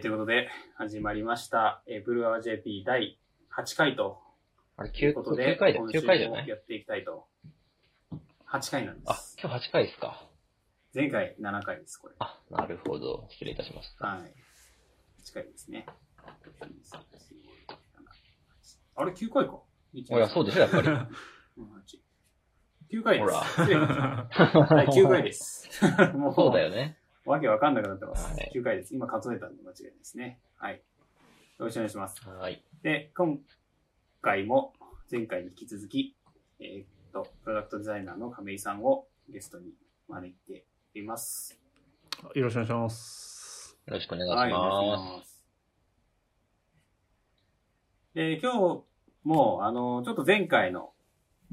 ということで、始まりました。えー、ブルーアワー JP 第8回とあれ、いう 9, ことで、回だ、9今週回じゃない？もやっていきたいと。8回なんであす。、今日8回ですか。前回7回です、これ。あ、なるほど。失礼いたしました。はい。8回ですね。あれ、9回か？いや、そうでしょ、やっぱり。9回です。ほらはい、9回です。もう、そうだよね。わけわかんなくなってます。はい9回です。今数えたんで間違いないですね。はい。よろしくお願いします。はい。で、今回も前回に引き続き、えーっと、プロダクトデザイナーの亀井さんをゲストに招いています。よろしくお願いします。よろしくお願いしはい、お願いまします。で、今日も、あの、ちょっと前回の、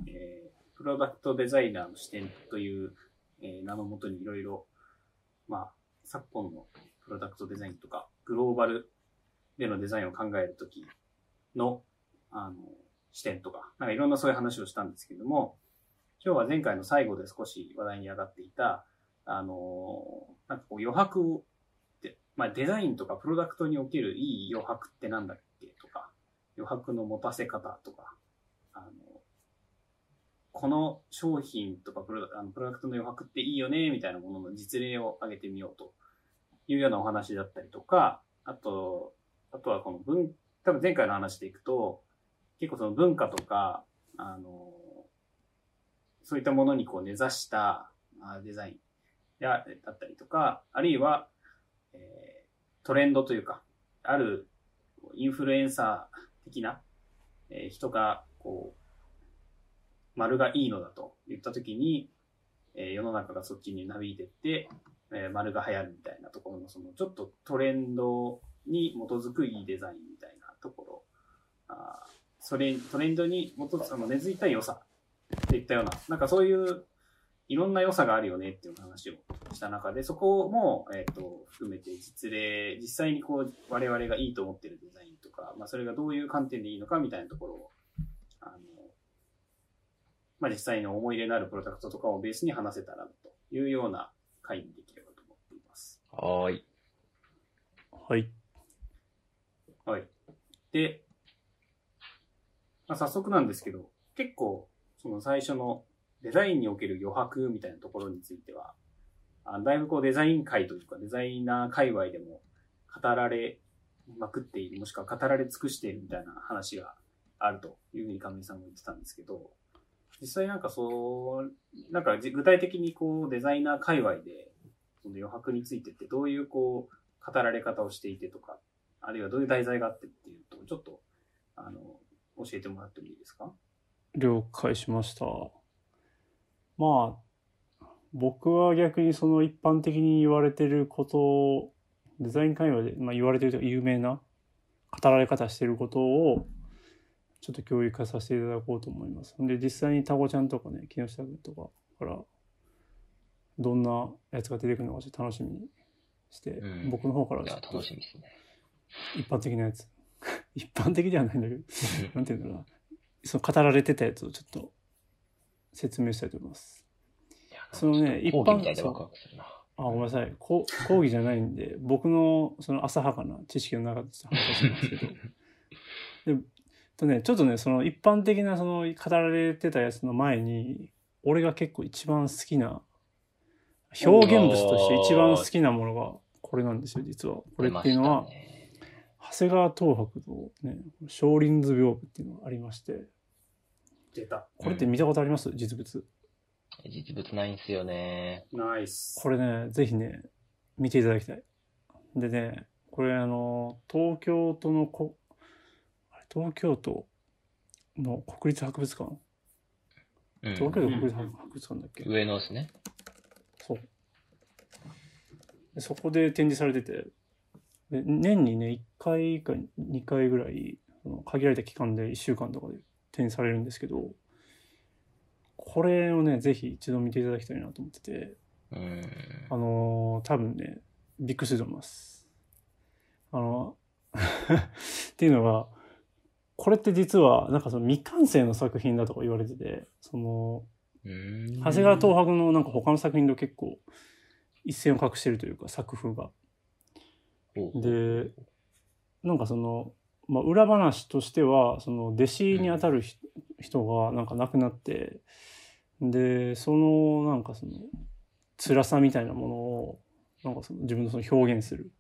えープロダクトデザイナーの視点という、えー名のもとにいろいろ、まあ、昨今のプロダクトデザインとか、グローバルでのデザインを考えるときの、あの、視点とか、なんかいろんなそういう話をしたんですけれども、今日は前回の最後で少し話題に上がっていた、あの、なんかこう余白って、まあデザインとかプロダクトにおけるいい余白ってなんだっけとか、余白の持たせ方とか、この商品とかプロダあのプロダクトの余白っていいよね、みたいなものの実例を挙げてみようと。いうようなお話だったりとか、あと、あとはこの文、多分前回の話でいくと、結構その文化とか、あの、そういったものにこう根ざしたデザインだったりとか、あるいは、えートレンドというか、あるインフルエンサー的な、え人が、こう、丸がいいのだと言ったときに、えー世の中がそっちになびいてって、えー丸が流行るみたいなところの、その、ちょっとトレンドに基づくいいデザインみたいなところ、あそれ、トレンドに基づく、あの根付いた良さっていったような、なんかそういういろんな良さがあるよねっていう話をした中で、そこも、えっ、と、含めて実例、実際にこう、我々がいいと思ってるデザインとか、まあそれがどういう観点でいいのかみたいなところを、あの、まあ実際の思い入れのあるプロダクトとかをベースに話せたらというような回にできればと思っています。す。はーい。はい。はい。で、まあ、早速なんですけど、結構、その最初のデザインにおける余白みたいなところについては、あだいぶこうデザイン界というかデザイナー界隈でも語られまくっている、もしくは語られ尽くしているみたいな話があるというふうに亀井さんも言ってたんですけど、実際なんかそう、なんか具体的にこうデザイナー界隈で、その余白についてってどういうこう語られ方をしていてとか、あるいはどういう題材があってっていうと、ちょっと、あの、教えてもらってもいいですか？了解しました。まあ、僕は逆にその一般的に言われてることを、デザイン会話で、まあ、言われてるというか有名な語られ方してることを、ちょっと教育化させていただこうと思います。で、実際にタコちゃんとかね、木下君とかから、どんなやつが出てくるのかちょっと楽しみにして、うん僕の方からちょっと楽しみですね。一般的なやつ。一般的ではないんだけど、なんていうんだろうな。その語られてたやつをちょっと説明したいと思います。そのね一般。あ、ごめんなさい。こ講義じゃないんで、僕のその浅はかな知識の中で話をしますけど。でとね、ちょっとね、その一般的なその語られてたやつの前に、俺が結構一番好きな、表現物として一番好きなものがこれなんですよ、実は。これっていうのは、ね長谷川東博のね、少林図屏風っていうのがありまして、出た。これって見たことあります、実物。実物ないんすよね。ナイス。これね、ぜひね、見ていただきたい。でね、これあの、東京都のこ、東京都の国立博物館？うん東京都国立博物館だっけ、上野ですね。そう。でそこで展示されてて、で年にね、1回か2回ぐらい、その限られた期間で1週間とかで展示されるんですけど、これをね、ぜひ一度見ていただきたいなと思ってて、うん。あのー多分ね、びっくりすると思います。あの、っていうのが、これって実は、なんかその未完成の作品だとか言われてて、その、うん長谷川東博のなんか他の作品と結構一線を画してるというか作風が。で、なんかその、まあ、裏話としては、その弟子にあたるひ人がなんか亡くなって、で、そのなんかその辛さみたいなものを、なんかその自分のその表現する。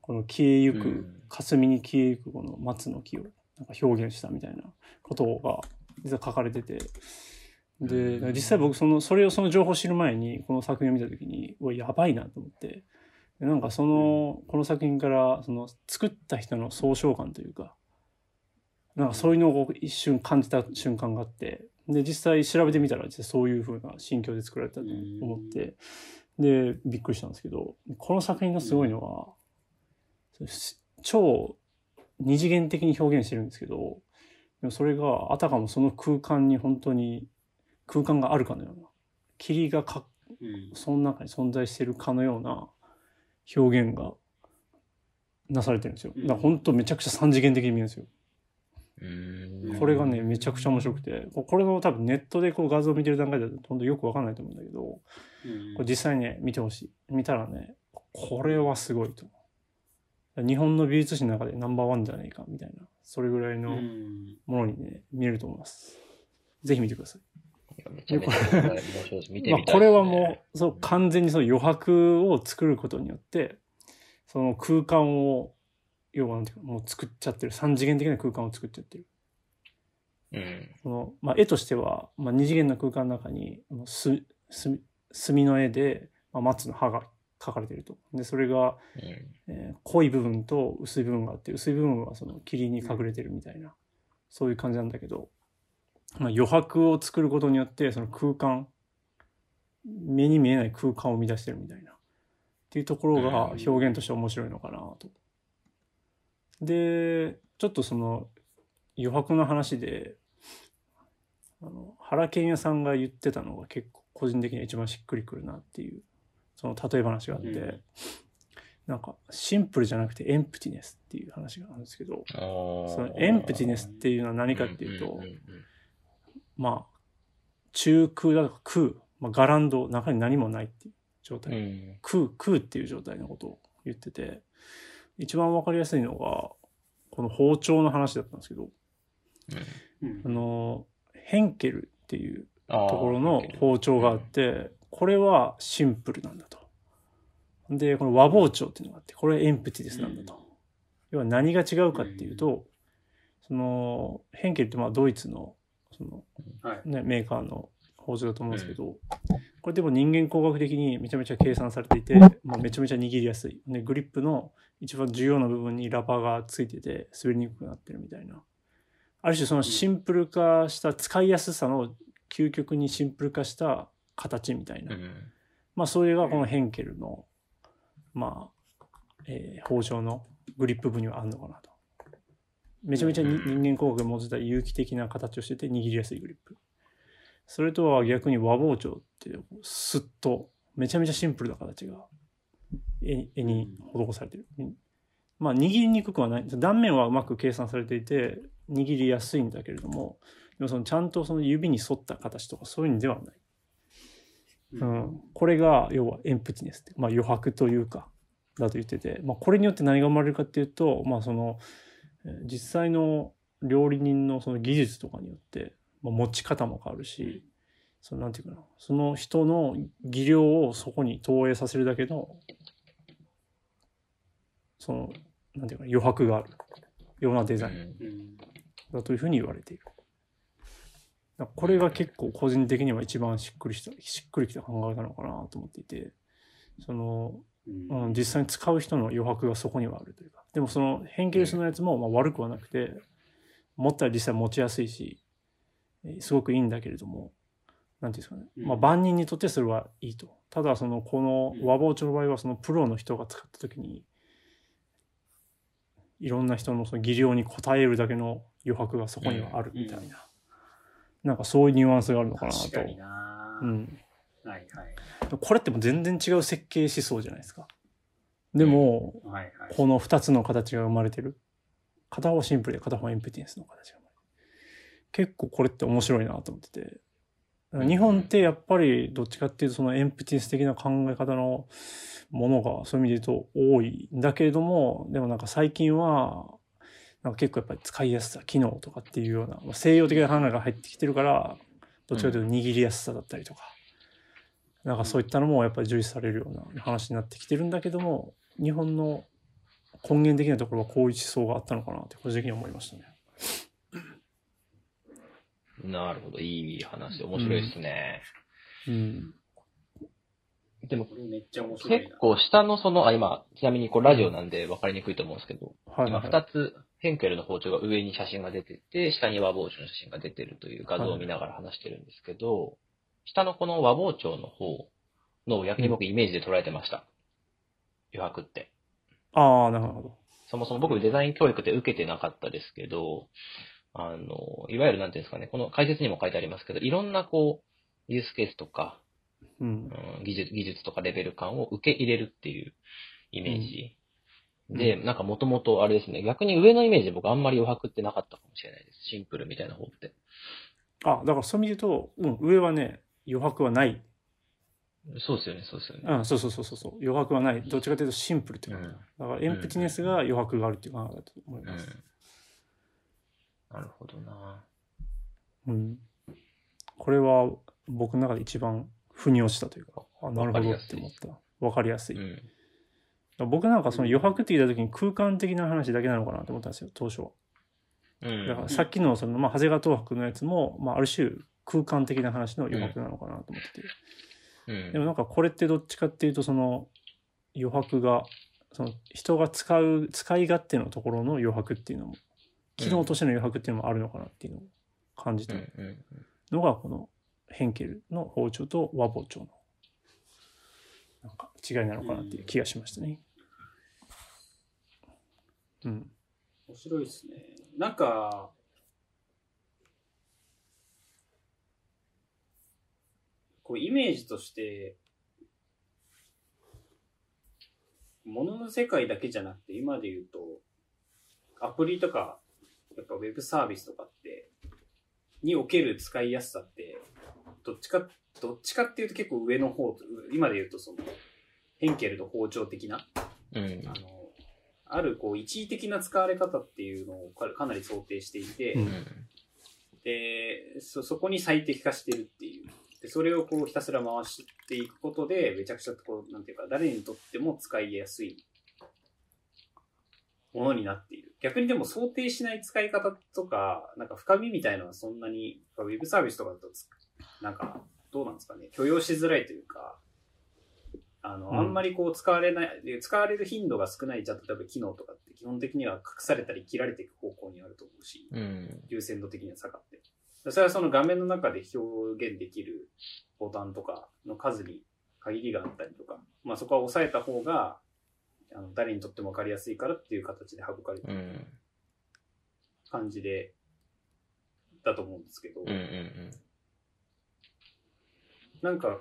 この消えゆく、うん霞に消えゆくこの松の木をなんか表現したみたいなことが実は書かれてて、で、うん。実際僕その、それをその情報を知る前に、この作品を見たときに、うわ、やばいなと思って、でなんかその、この作品から、その、作った人の総称感というか、なんかそういうのを一瞬感じた瞬間があって、で、実際調べてみたら、実際そういう風な心境で作られたと思って、で、びっくりしたんですけど、この作品がすごいのは、超二次元的に表現してるんですけど、でもそれがあたかもその空間に本当に空間があるかのような、霧がかうんその中に存在してるかのような表現がなされてるんですよ。だから本当めちゃくちゃ三次元的に見えるんですよ。これがね、めちゃくちゃ面白くて、ここれの多分ネットでこう画像を見てる段階だと本当よくわかんないと思うんだけど、うんこれ実際ね、見てほしい。見たらね、これはすごいと思う。日本の美術史の中でナンバーワンじゃないかみたいな、それぐらいうのんものにね、見えると思います。ぜひ見てください。いやめちゃめちゃ面白いです。見てまあ。これはもう、そう、完全にその余白を作ることによって、その空間を、要はなんていうか、もう作っちゃってる。三次元的な空間を作っちゃってる。うん。その、まあ、絵としては、まあ、二次元の空間の中に、墨の絵で、まあ、松の葉が描かれていると。で、それが、うん。えー濃い部分と薄い部分があって、薄い部分はその霧に隠れてるみたいな、そういう感じなんだけど、まあ、余白を作ることによって、その空間、目に見えない空間を生み出してるみたいな、っていうところが表現として面白いのかなと。で、ちょっとその余白の話で、あの、原健也さんが言ってたのが結構個人的には一番しっくりくるなっていう、その例え話があって、うん。なんかシンプルじゃなくてエンプティネスっていう話があるんですけど、そのエンプティネスっていうのは何かっていうと、まあ、中空だとか空、まあ、ガランド、中に何もないっていう状態。うん。空、空っていう状態のことを言ってて、一番わかりやすいのが、この包丁の話だったんですけど、うん。あの、ヘンケルっていうところの包丁があって、これはシンプルなんだと。で、この和包丁っていうのがあって、これはエンプティネスなんだと。要は何が違うかっていうと、その、ヘンケルってまあドイツの、その、はい。ね、メーカーの包丁だと思うんですけど、これでも人間工学的にめちゃめちゃ計算されていて、まあ、めちゃめちゃ握りやすい。ね、グリップの一番重要な部分にラバーがついてて滑りにくくなってるみたいな。ある種そのシンプル化した使いやすさの究極にシンプル化した形みたいな。うんまあそれがこのヘンケルの、まあ、えー包丁のグリップ部にはあるのかなと。めちゃめちゃ人間工学が持ってた有機的な形をしてて握りやすいグリップ。それとは逆に和包丁ってスッとめちゃめちゃシンプルな形が絵絵に施されてる。まあ握りにくくはない。断面はうまく計算されていて握りやすいんだけれども、でもそのちゃんとその指に沿った形とかそういうんではない。ううん。ん、これが要はエンプティネスって、まあ、余白というかだと言ってて、まあ、これによって何が生まれるかっていうと、まあ、そのえー実際の料理人のその技術とかによって、まあ、持ち方も変わるしそのなんていうかなその人の技量をそこに投影させるだけのそのなんていうかな余白があるようなデザインうん。だというふうに言われている。これが結構個人的には一番しっくりした、しっくりきた考えなのかなと思っていて、その、うんうん、実際に使う人の余白がそこにはあるというか。でもその変形スのやつもまあ悪くはなくて、持ったら実際持ちやすいし、えーすごくいいんだけれども、なんていうんですかね。うんまあ万人にとってそれはいいと。ただそのこの和包丁の場合はそのプロの人が使った時に、いろんな人のその技量に応えるだけの余白がそこにはあるみたいな。なんかそういうニュアンスがあるのかなと。確かになうん。はいこれってもう全然違う設計思想じゃないですか。でも、はい。はいはい。この2つの形が生まれてる。片方シンプルで片方エンプティネスの形が生まれてる。結構これって面白いなと思ってて。日本ってやっぱりどっちかっていうとそのエンプティネス的な考え方のものがそういう意味で言うと多いんだけれども、でもなんか最近は、なんか結構やっぱり使いやすさ、機能とかっていうような、まあ西洋的な話が入ってきてるから、どっちかというと握りやすさだったりとか、なんかそういったのもやっぱり重視されるような話になってきてるんだけども、日本の根源的なところはこういう思想があったのかなって個人的に思いましたね。なるほど。いい話。面白いですね。うん。でも、これめっちゃ面白いな。結構下のその、あ、今、ちなみにこうラジオなんで分かりにくいと思うんですけど、今はいはい、二つ、ヘンケルの包丁が上に写真が出てて、下に和包丁の写真が出てるという画像を見ながら話してるんですけど、下のこの和包丁の方の逆に僕イメージで捉えてました。余白って。ああ、なるほど。そもそも僕デザイン教育って受けてなかったですけど、あの、いわゆるなんていうんですかね、この解説にも書いてありますけど、いろんなこう、ユースケースとか、うんう。ん技術、技術とかレベル感を受け入れるっていうイメージ。で、なんかもともとあれですね、逆に上のイメージで僕あんまり余白ってなかったかもしれないです。シンプルみたいな方って。あ、だからそういう意味で言うと、うん、上はね、余白はない。そうですよね、そうですよね。うん、そうそうそうそうそう。余白はない。どっちかというとシンプルっていうんだからエンプティネスが余白があるっていう考えだと思いうんます。なるほどなうん。これは僕の中で一番腑に落ちたというか、あ、なるほどって思った。わかりやすい。うん。僕なんかその余白って言った時に空間的な話だけなのかなと思ったんですよ、当初は。うん。だからさっきのその、まあ、長谷川東博のやつも、まあ、ある種空間的な話の余白なのかなと思ってて。うんでもなんかこれってどっちかっていうとその余白がその人が使う使い勝手のところの余白っていうのも機能としての余白っていうのもあるのかなっていうのを感じたのがこのヘンケルの包丁と和包丁のなんか違いなのかなっていう気がしましたね。うん。面白いですね。なんか、こうイメージとして、物の世界だけじゃなくて、今で言うと、アプリとか、やっぱウェブサービスとかって、における使いやすさって、どっちか、どっちかっていうと結構上の方と、今で言うとその、ヘンケルと包丁的な、うんあの、あるこう一時的な使われ方っていうのをかかなり想定していて、うんでそ、そこに最適化してるっていう。で、それをこうひたすら回していくことで、めちゃくちゃこう、なんていうか、誰にとっても使いやすいものになっている。逆にでも想定しない使い方とか、なんか深みみたいなのはそんなに、ウェブサービスとかだとつ、なんか、どうなんですかね、許容しづらいというか、あの、うんあんまりこう使われない、で使われる頻度が少ない、じゃあ例えば機能とかって基本的には隠されたり切られていく方向にあると思うし、うん。優先度的には下がって。それはその画面の中で表現できるボタンとかの数に限りがあったりとか、まあそこは抑えた方が、あの誰にとっても分かりやすいからっていう形で省かれてるうん。感じで、だと思うんですけど、うん。うん。なんか、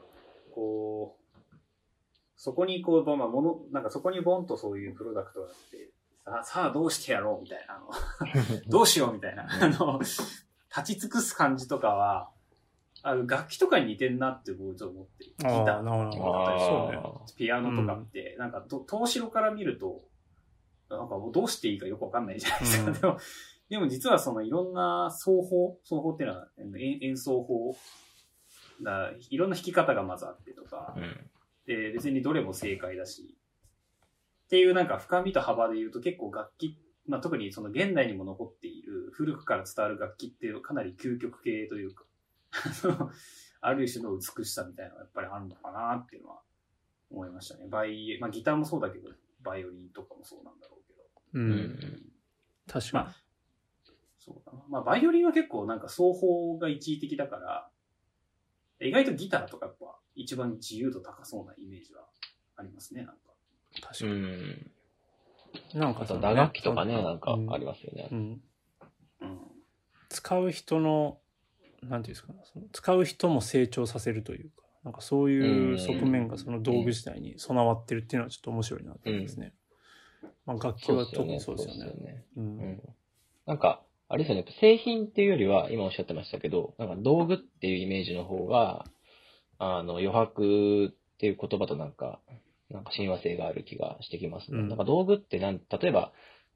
こう、そこにこう、まあ、もの、なんかそこにボンとそういうプロダクトがあって、さあ、さあどうしてやろうみたいな、あの、どうしようみたいな、あの、立ち尽くす感じとかは、あの楽器とかに似てんなって僕ちょっと思ってる。ギター、なるほど。ああそうね。ピアノとかって、なんかと、遠後ろから見ると、なんかもうどうしていいかよくわかんないじゃないですか。うんでも、でも実はそのいろんな奏法、奏法っていうのは演演奏法だ、いろんな弾き方がまずあってとか、うん。で、別にどれも正解だし、っていうなんか深みと幅で言うと結構楽器、まあ特にその現代にも残っている古くから伝わる楽器っていうかなり究極系というか、ある種の美しさみたいなのがやっぱりあるのかなっていうのは思いましたね。バイ、まあギターもそうだけど、バイオリンとかもそうなんだろうけど。う。うんん。確かまあ、そうだな。まあバイオリンは結構なんか奏法が一時的だから、意外とギターとかやっぱ一番自由度高そうなイメージはありますね、なんか。に。確かうに。ん。なんかそのあと打楽器とかね、なんかうんありますよね。うん。うん。使う人の、なんていうんですかね、その使う人も成長させるというか、なんかそういう側面がその道具自体に備わってるっていうのはちょっと面白いなと思いますね。まあ楽器は特にそうですよね。ね。う。うんん。なんか、あれですよね、製品っていうよりは、今おっしゃってましたけど、なんか道具っていうイメージの方が、あの、余白っていう言葉となんか、なんか親和性がある気がしてきますね。うんなんか道具ってなん、例えば、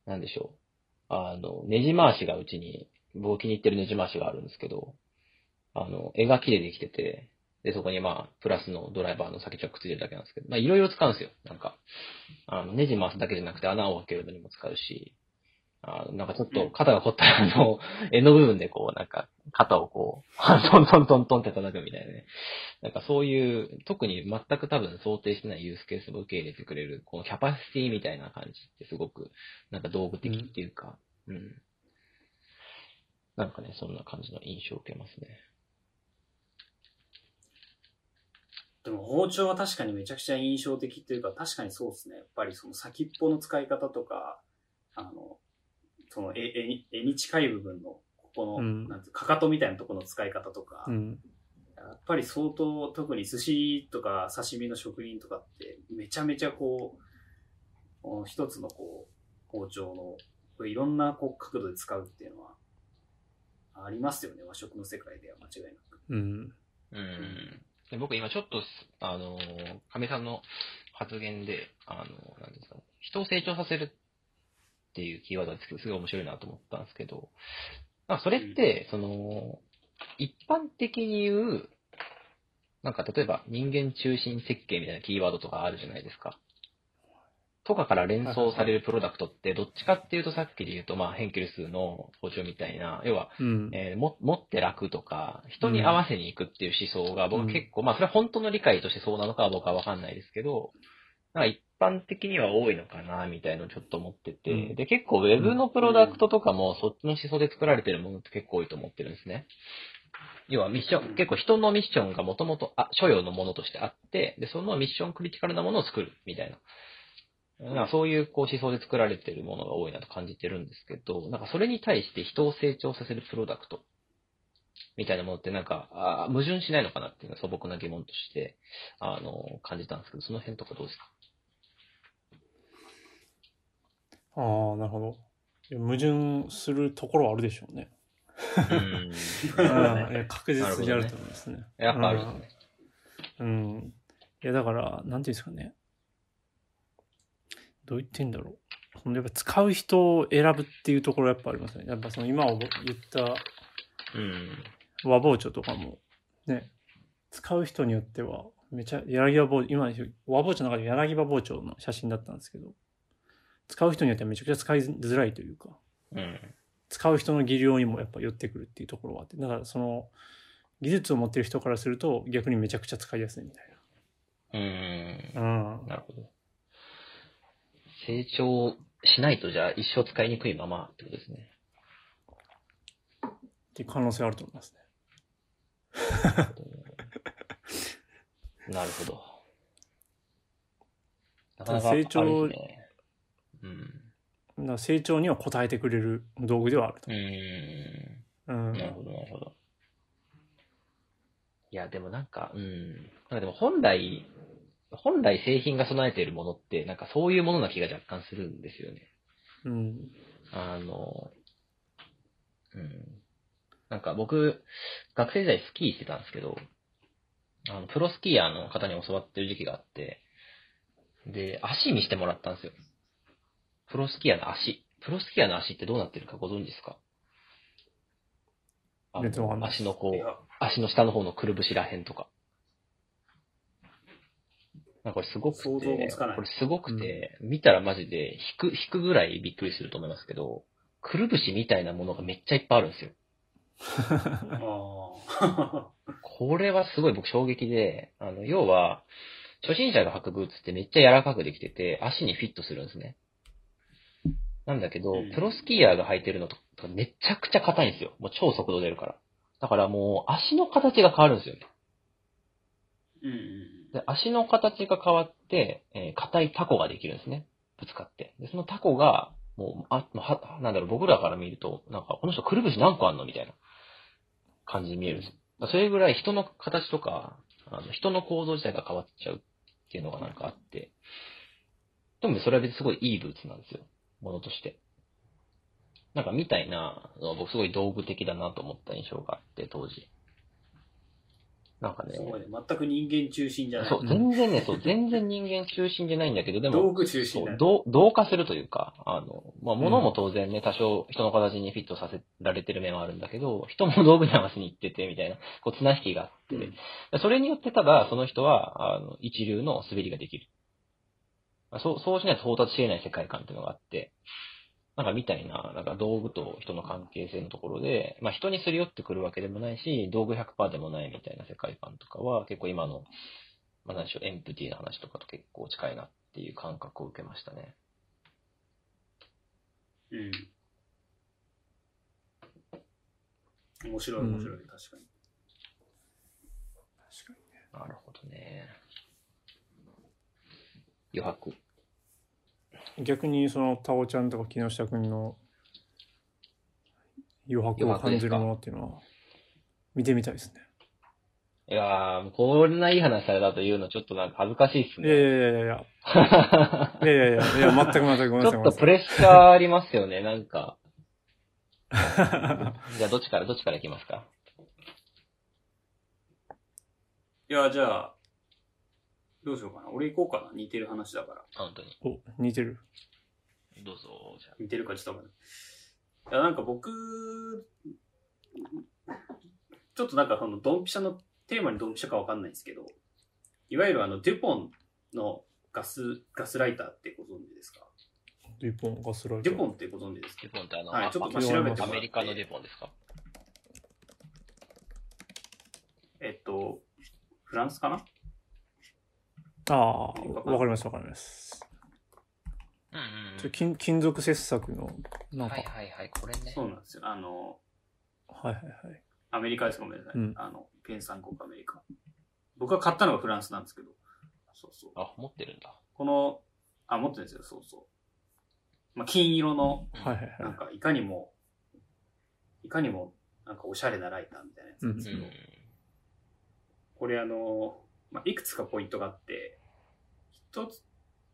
なんでしょう。あの、ネジ回しがうちに、僕気に入ってるネジ回しがあるんですけど、あの、絵木でできてて、で、そこにまあ、プラスのドライバーの先っちょがくっついてるだけなんですけど、まあ、いろいろ使うんですよ。なんか、あの、ネジ回すだけじゃなくて穴を開けるのにも使うし、あの、なんかちょっと肩が凝ったら、あの、絵の部分でこう、なんか、肩をこう、トントントントンって叩くみたいなね。なんかそういう、特に全く多分想定してないユースケースを受け入れてくれる、このキャパシティみたいな感じってすごく、なんか道具的っていうか、うん。なんかね、そんな感じの印象を受けますね。でも包丁は確かにめちゃくちゃ印象的っていうか、確かにそうですね。やっぱりその先っぽの使い方とか、あの、その絵絵に絵に近い部分の、ここの、うんなんてかかとみたいなところの使い方とか、うん。やっぱり相当、特に寿司とか刺身の職人とかって、めちゃめちゃこう、この一つのこう、包丁の、こういろんなこう角度で使うっていうのは、ありますよね。和食の世界では間違いなく。うん。うん。で僕今ちょっと、あの、亀さんの発言で、あの、なんですかね、人を成長させるっていうキーワードがすごい面白いなと思ったんですけど、なんかそれって、その、一般的に言う、なんか例えば人間中心設計みたいなキーワードとかあるじゃないですか。とかから連想されるプロダクトって、どっちかっていうとさっきで言うと、まあ、ヘンケルスの包丁みたいな、要は、うん。えーも持って楽とか、人に合わせに行くっていう思想が僕は結構、まあそれは本当の理解としてそうなのかは僕はわかんないですけど、なんか一般的には多いのかな、みたいのをちょっと思ってて、うんで、結構ウェブのプロダクトとかもそっちの思想で作られてるものって結構多いと思ってるんですね。要はミッション、結構人のミッションがもともと、あ、所要のものとしてあって、で、そのミッションクリティカルなものを作る、みたいな。なんかそういうこう思想で作られてるものが多いなと感じてるんですけど、なんかそれに対して人を成長させるプロダクトみたいなものってなんか、あー矛盾しないのかなっていうのは素朴な疑問として、あの、感じたんですけど、その辺とかどうですか？ああ、なるほど。矛盾するところはあるでしょうね。うん。確実にあると思いますね。やっぱあるね。うん。いや、だから、なんていうんですかね。どう言ってんだろう。そのやっぱ使う人を選ぶっていうところやっぱありますね。やっぱその今言ったうん。和包丁とかも、ね、使う人によっては、めちゃ、柳葉包丁、今、和包丁の中で柳葉包丁の写真だったんですけど、使う人によってはめちゃくちゃ使いづらいというか、うん。使う人の技量にもやっぱ寄ってくるっていうところはあって、だからその、技術を持ってる人からすると逆にめちゃくちゃ使いやすいみたいうん。な。うん。なるほど。成長しないとじゃあ一生使いにくいままってことですね。っていう可能性あると思いますね。なるほど。なかなか成長。うん。だ成長には応えてくれる道具ではあるとう。ん。うん。なるほど、なるほど。いや、でもなんか、うん。なんかでも本来、本来製品が備えているものって、なんかそういうものな気が若干するんですよね。うん。あの、うん。なんか僕、学生時代スキーしてたんですけど、あの、プロスキーヤーの方に教わってる時期があって、で、足見してもらったんですよ。プロスキーヤーの足。プロスキーヤーの足ってどうなってるかご存知ですか？あの全然わかんない足のこう、足の下の方のくるぶしらへんとか。なんかこれすごくて、想像もつかないこれすごくて、見たらマジで引く、引くぐらいびっくりすると思いますけど、くるぶしみたいなものがめっちゃいっぱいあるんですよ。あ これはすごい僕衝撃で、あの、要は、初心者が履くブーツってめっちゃ柔らかくできてて、足にフィットするんですね。なんだけどうん、プロスキーヤーが履いてるのとかめちゃくちゃ硬いんですよ。もう超速度出るから。だからもう足の形が変わるんですよね。ーうんうんで、足の形が変わって、えー硬いタコができるんですね。ぶつかって。で、そのタコが、もう、あ、は、なんだろう、僕らから見ると、なんか、この人くるぶし何個あんのみたいな感じに見えるんですよ。それぐらい人の形とか、あの人の構造自体が変わっちゃうっていうのがなんかあって、でもそれは別にすごいいいブーツなんですよ。ものとして。なんかみたいな僕すごい道具的だなと思った印象があって、当時。なんかねす、ごいね。全く人間中心じゃない。そう、全然ね、そう、全然人間中心じゃないんだけど、でも、道具中心だそうね。同同化するというか、あの、まあ、物も当然ね、多少人の形にフィットさせられてる面はあるんだけど、人も道具に合わせに行ってて、みたいな、こう、綱引きがあって、うんそれによってただ、その人は、あの、一流の滑りができる。まあそう、そうしないと到達し得ない世界観っていうのがあって、なんかみたいな、なんか道具と人の関係性のところで、まあ人にすり寄ってくるわけでもないし、道具100%でもないみたいな世界観とかは、結構今の、まあ何でしょう、エンプティな話とかと結構近いなっていう感覚を受けましたね。うん。面白い面白い、確かに。確かに。なるほどね。余白。逆にそのタオちゃんとか木下くんの余白を感じるものっていうのは見てみたいですね。いやー、こんないい話されたというのちょっとなんか恥ずかしいっすいやいね。やいやいやいや。いやいやいや、いや、全く全くごめんなさい。ちょっとプレッシャーありますよね、なんか。じゃあどっちから、どっちからいきますか？いや、じゃあ、どうしようかな。俺行こうかな。似てる話だから。本当に。お、似てる。どうぞ、じゃあ。似てるかちょっとわかんない。いや、なんか僕、ちょっとなんかそのドンピシャのテーマにドンピシャかわかんないんですけど、いわゆるあの、デュポンのガス、ガスライターってご存知ですか？デュポン、ガスライター。デュポンってご存知ですか？デュポンってあの、はい、ちょっとまああ調べてもらって。アメリカのデュポンですか？えっと、フランスかな？ああ、わかりますわかります。うんうんちょ金金属切削の、なんか、はいはいはい、これね。そうなんですよ。あの、はいはいはい。アメリカですごめんなさい。うんあの、原産国アメリカ。僕が買ったのがフランスなんですけど、そうそう。あ、持ってるんだ。この、あ、持ってるんですよ、そうそう。まあ、金色の、はいはいはなんか、いかにも、いかにも、なんかおしゃれなライターみたいなやつなんですけど、うん。これあの、まあ、いくつかポイントがあって、一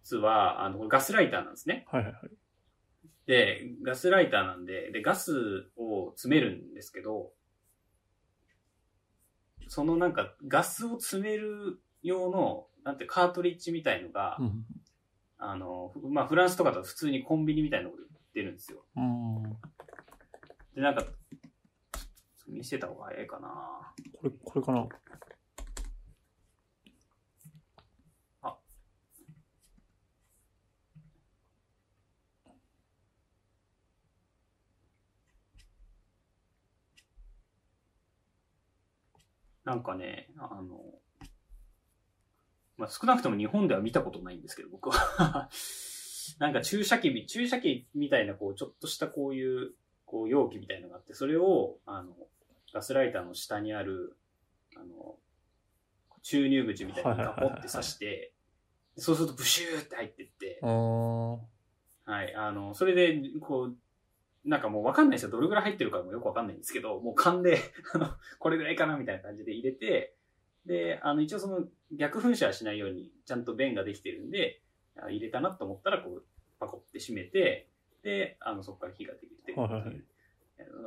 つは、あの、ガスライターなんですね。い。はいはいはい。で、ガスライターなんで、で、ガスを詰めるんですけど、そのなんか、ガスを詰める用の、なんて、カートリッジみたいのが、うん。あの、ふまあ、フランスとかだと普通にコンビニみたいなので売ってるんですよ。うん。で、なんか、見せた方が早いかな。これ、これかな。なんかね、あの、まあ、少なくとも日本では見たことないんですけど、僕は。なんか注射器み、注射器みたいな、こう、ちょっとしたこういう、こう、容器みたいなのがあって、それを、あの、ガスライターの下にある、あの、注入口みたいにカポって刺して、そうするとブシューって入ってって、はい、あの、それで、こう、なんかもうわかんないですよ。どれぐらい入ってるかもよくわかんないんですけど、もう勘で、あの、これぐらいかなみたいな感じで入れて、で、あの、一応その逆噴射はしないように、ちゃんと弁ができてるんで、あ入れたなと思ったら、こう、パコって閉めて、で、あの、そこから火ができて、はいはいはい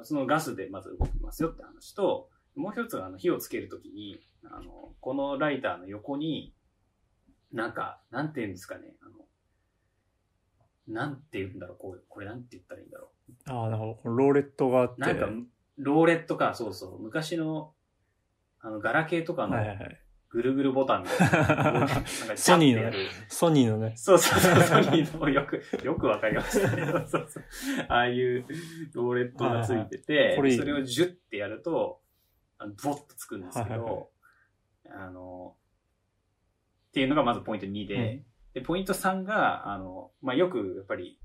そのガスでまず動きますよって話と、もう一つは、あの、火をつけるときに、あの、このライターの横に、なんか、なんて言うんですかね、あの、なんて言うんだろう、こう、これなんて言ったらいいんだろあー、なるほど。ローレットがあって。う。なんか、ローレットか、そうそう、昔の、あの、ガラケーとかのはいはいはい。ぐるぐるボタンみたいな、なんかソニーのねソニーのね。そうそうそう、ソニーのよく、よくわかりましたね。そうそうそう。ああいうローレットがついてて、はいはいそれをジュッてやると、あのボッとつくんですけど、はいはいはいあの、っていうのがまずポイント2で、で、ポイント3が、あの、まあ、よくやっぱり、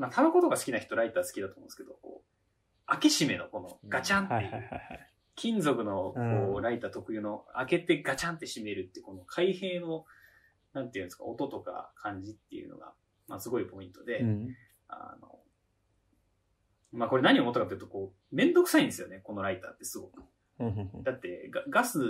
まあ、タバコとか好きな人ライター好きだと思うんですけど、こう、開け閉めのこのガチャンっていう。金属のこうライター特有の開けてガチャンって閉めるってこの開閉のなんていうんですか音とか感じっていうのがまあすごいポイントで、うん。あのまあこれ何を思ったかというとこうめんどくさいんですよねこのライターってすごくだってガガス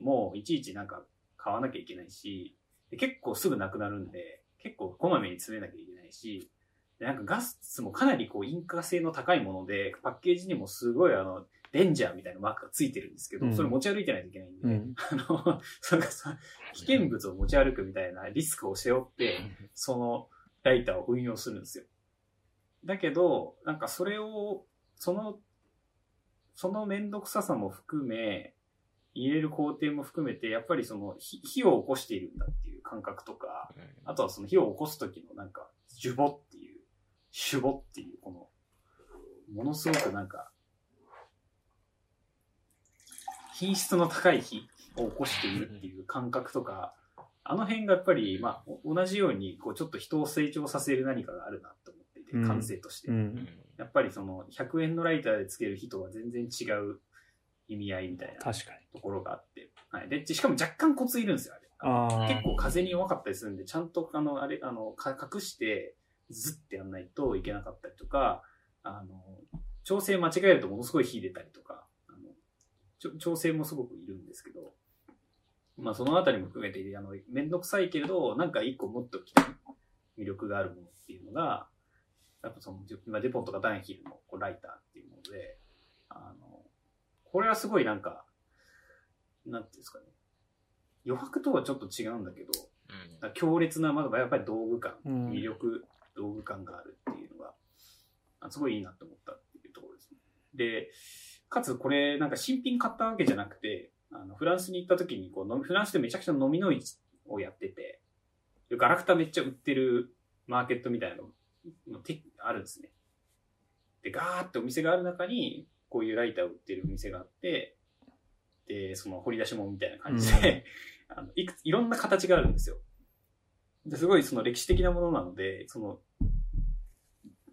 もいちいちなんか買わなきゃいけないしで結構すぐなくなるんで結構こまめに詰めなきゃいけないしでなんかガスもかなりこう、引火性の高いもので、パッケージにもすごいあの、デンジャーみたいなマークがついてるんですけど、うんそれ持ち歩いてないといけないんで、うん。あの、それがさ、危険物を持ち歩くみたいなリスクを背負って、そのライターを運用するんですよ。だけど、なんかそれを、その、そのめんどくささも含め、入れる工程も含めて、やっぱりその火火を起こしているんだっていう感覚とか、あとはその火を起こす時のなんか、ジュボっていう、シュボっていう、この、ものすごくなんか、品質の高い火を起こしているっていう感覚とか、あの辺がやっぱり、まあ、お同じように、こう、ちょっと人を成長させる何かがあるなと思っていて、うん感性として。うん。やっぱりその、100円のライターでつける火とは全然違う意味合いみたいな確かに。ところがあって。はい。で、しかも若干コツいるんですよ、あれ。結構風に弱かったりするんで、ちゃんと、あの、あれ、あの、か隠して、ズッてやんないといけなかったりとか、あの、調整間違えるとものすごい火出たりとか、あの、調整もすごくいるんですけど、まあそのあたりも含めて、あの、めんどくさいけれど、なんか一個持っておきたい魅力があるものっていうのが、やっぱその、今デポンとかダンヒルのこうライターっていうもので、あの、これはすごいなんか、なんていうんですかね、余白とはちょっと違うんだけど、なん。か強烈な、まだやっぱり道具感、うん。魅力、道具感があるっていうのが、あすごいいいなと思ったっていうところですね。で、かつこれ、なんか新品買ったわけじゃなくて、あの、フランスに行った時に、こう、フランスでめちゃくちゃ飲みの市をやってて、でガラクタめっちゃ売ってるマーケットみたいなのあるんですね。で、ガーってお店がある中に、こういうライターを売ってるお店があって、で、その掘り出し物みたいな感じで、あのいくつ、いろんな形があるんですよ。ですごいその歴史的なものなので、その、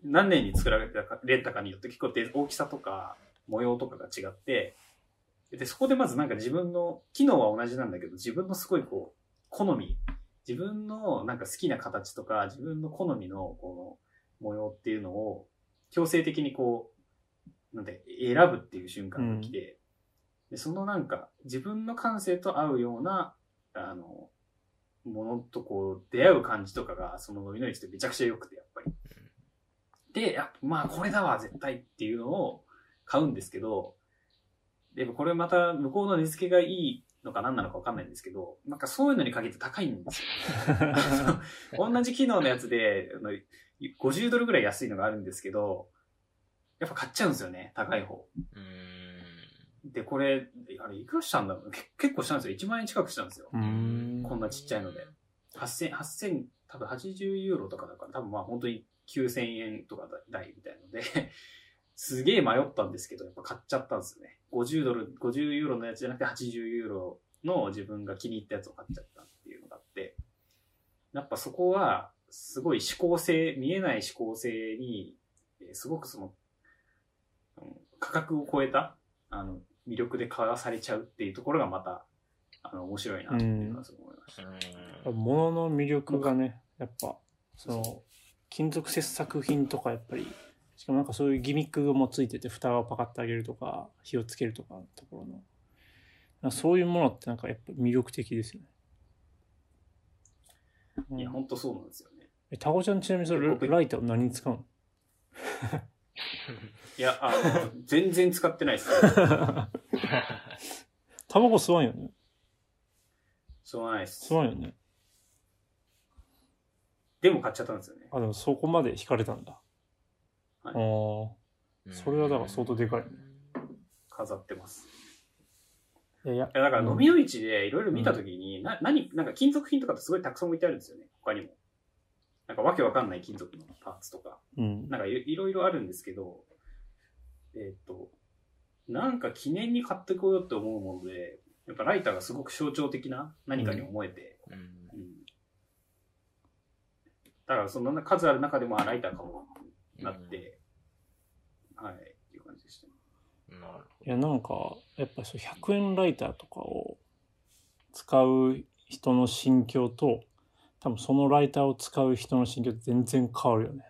何年に作られたかれたかによって結構で大きさとか模様とかが違って、で、そこでまずなんか自分の、機能は同じなんだけど、自分のすごいこう、好み、自分のなんか好きな形とか、自分の好みのこの模様っていうのを強制的にこう、なんで選ぶっていう瞬間が来て、でそのなんか自分の感性と合うような、あの、ものとこう出会う感じとかが、その飲みの市ってめちゃくちゃ良くて、やっぱり。で、やっぱまあこれだわ、絶対っていうのを買うんですけど、でもこれまた向こうの値付けがいいのか何なのかわかんないんですけど、なんかそういうのに限って高いんですよ。同じ機能のやつで、あの50ドルぐらい安いのがあるんですけど、やっぱ買っちゃうんですよね、高い方。で、これ、あれいくらしたんだろう？け結構したんですよ。1万円近くしたんですよ。こんなちっちゃいので。8000、8000、多分80ユーロとかだから、多分まあ本当に9000円とか台みたいので、すげえ迷ったんですけど、やっぱ買っちゃったんですよね。50ドル、50ユーロのやつじゃなくて80ユーロの自分が気に入ったやつを買っちゃったっていうのがあって、やっぱそこは、すごい思考性、見えない思考性に、えーすごくその、うん価格を超えた、あの、魅力で買わされちゃうっていうところがまた、あの、面白いなっていうのはすごい思いました。物の魅力がね、やっぱ、その、金属切削品とかやっぱり、しかもなんかそういうギミックもついてて、蓋をパカッと上げるとか、火をつけるとかのところの、そういうものってなんかやっぱ魅力的ですよね。うんいや、ほんとそうなんですよね。え、タコちゃんちなみにそれライターを何に使うの？いや、あの、全然使ってないです。タバコ吸わんよね。しょうがないです吸。わんよね。でも買っちゃったんですよね。あ、でもそこまで惹かれたんだ。はいああ。それはだから相当でかいね飾ってます。いやだから飲みの市でいろいろ見たときに、な、何、なんか金属品とかってすごいたくさん置いてあるんですよね。他にも。なんかわけわかんない金属のパーツとか。うん。なんかいいろいろあるんですけど、えーっと、なんか記念に買ってこようって思うもので、やっぱライターがすごく象徴的な何かに思えて、うんうんだからその数ある中でも、あ、ライターかもなって、はい、っていう感じでしたね。なるほいや、なんか、やっぱそう100円ライターとかを使う人の心境と、多分そのライターを使う人の心境って全然変わるよね。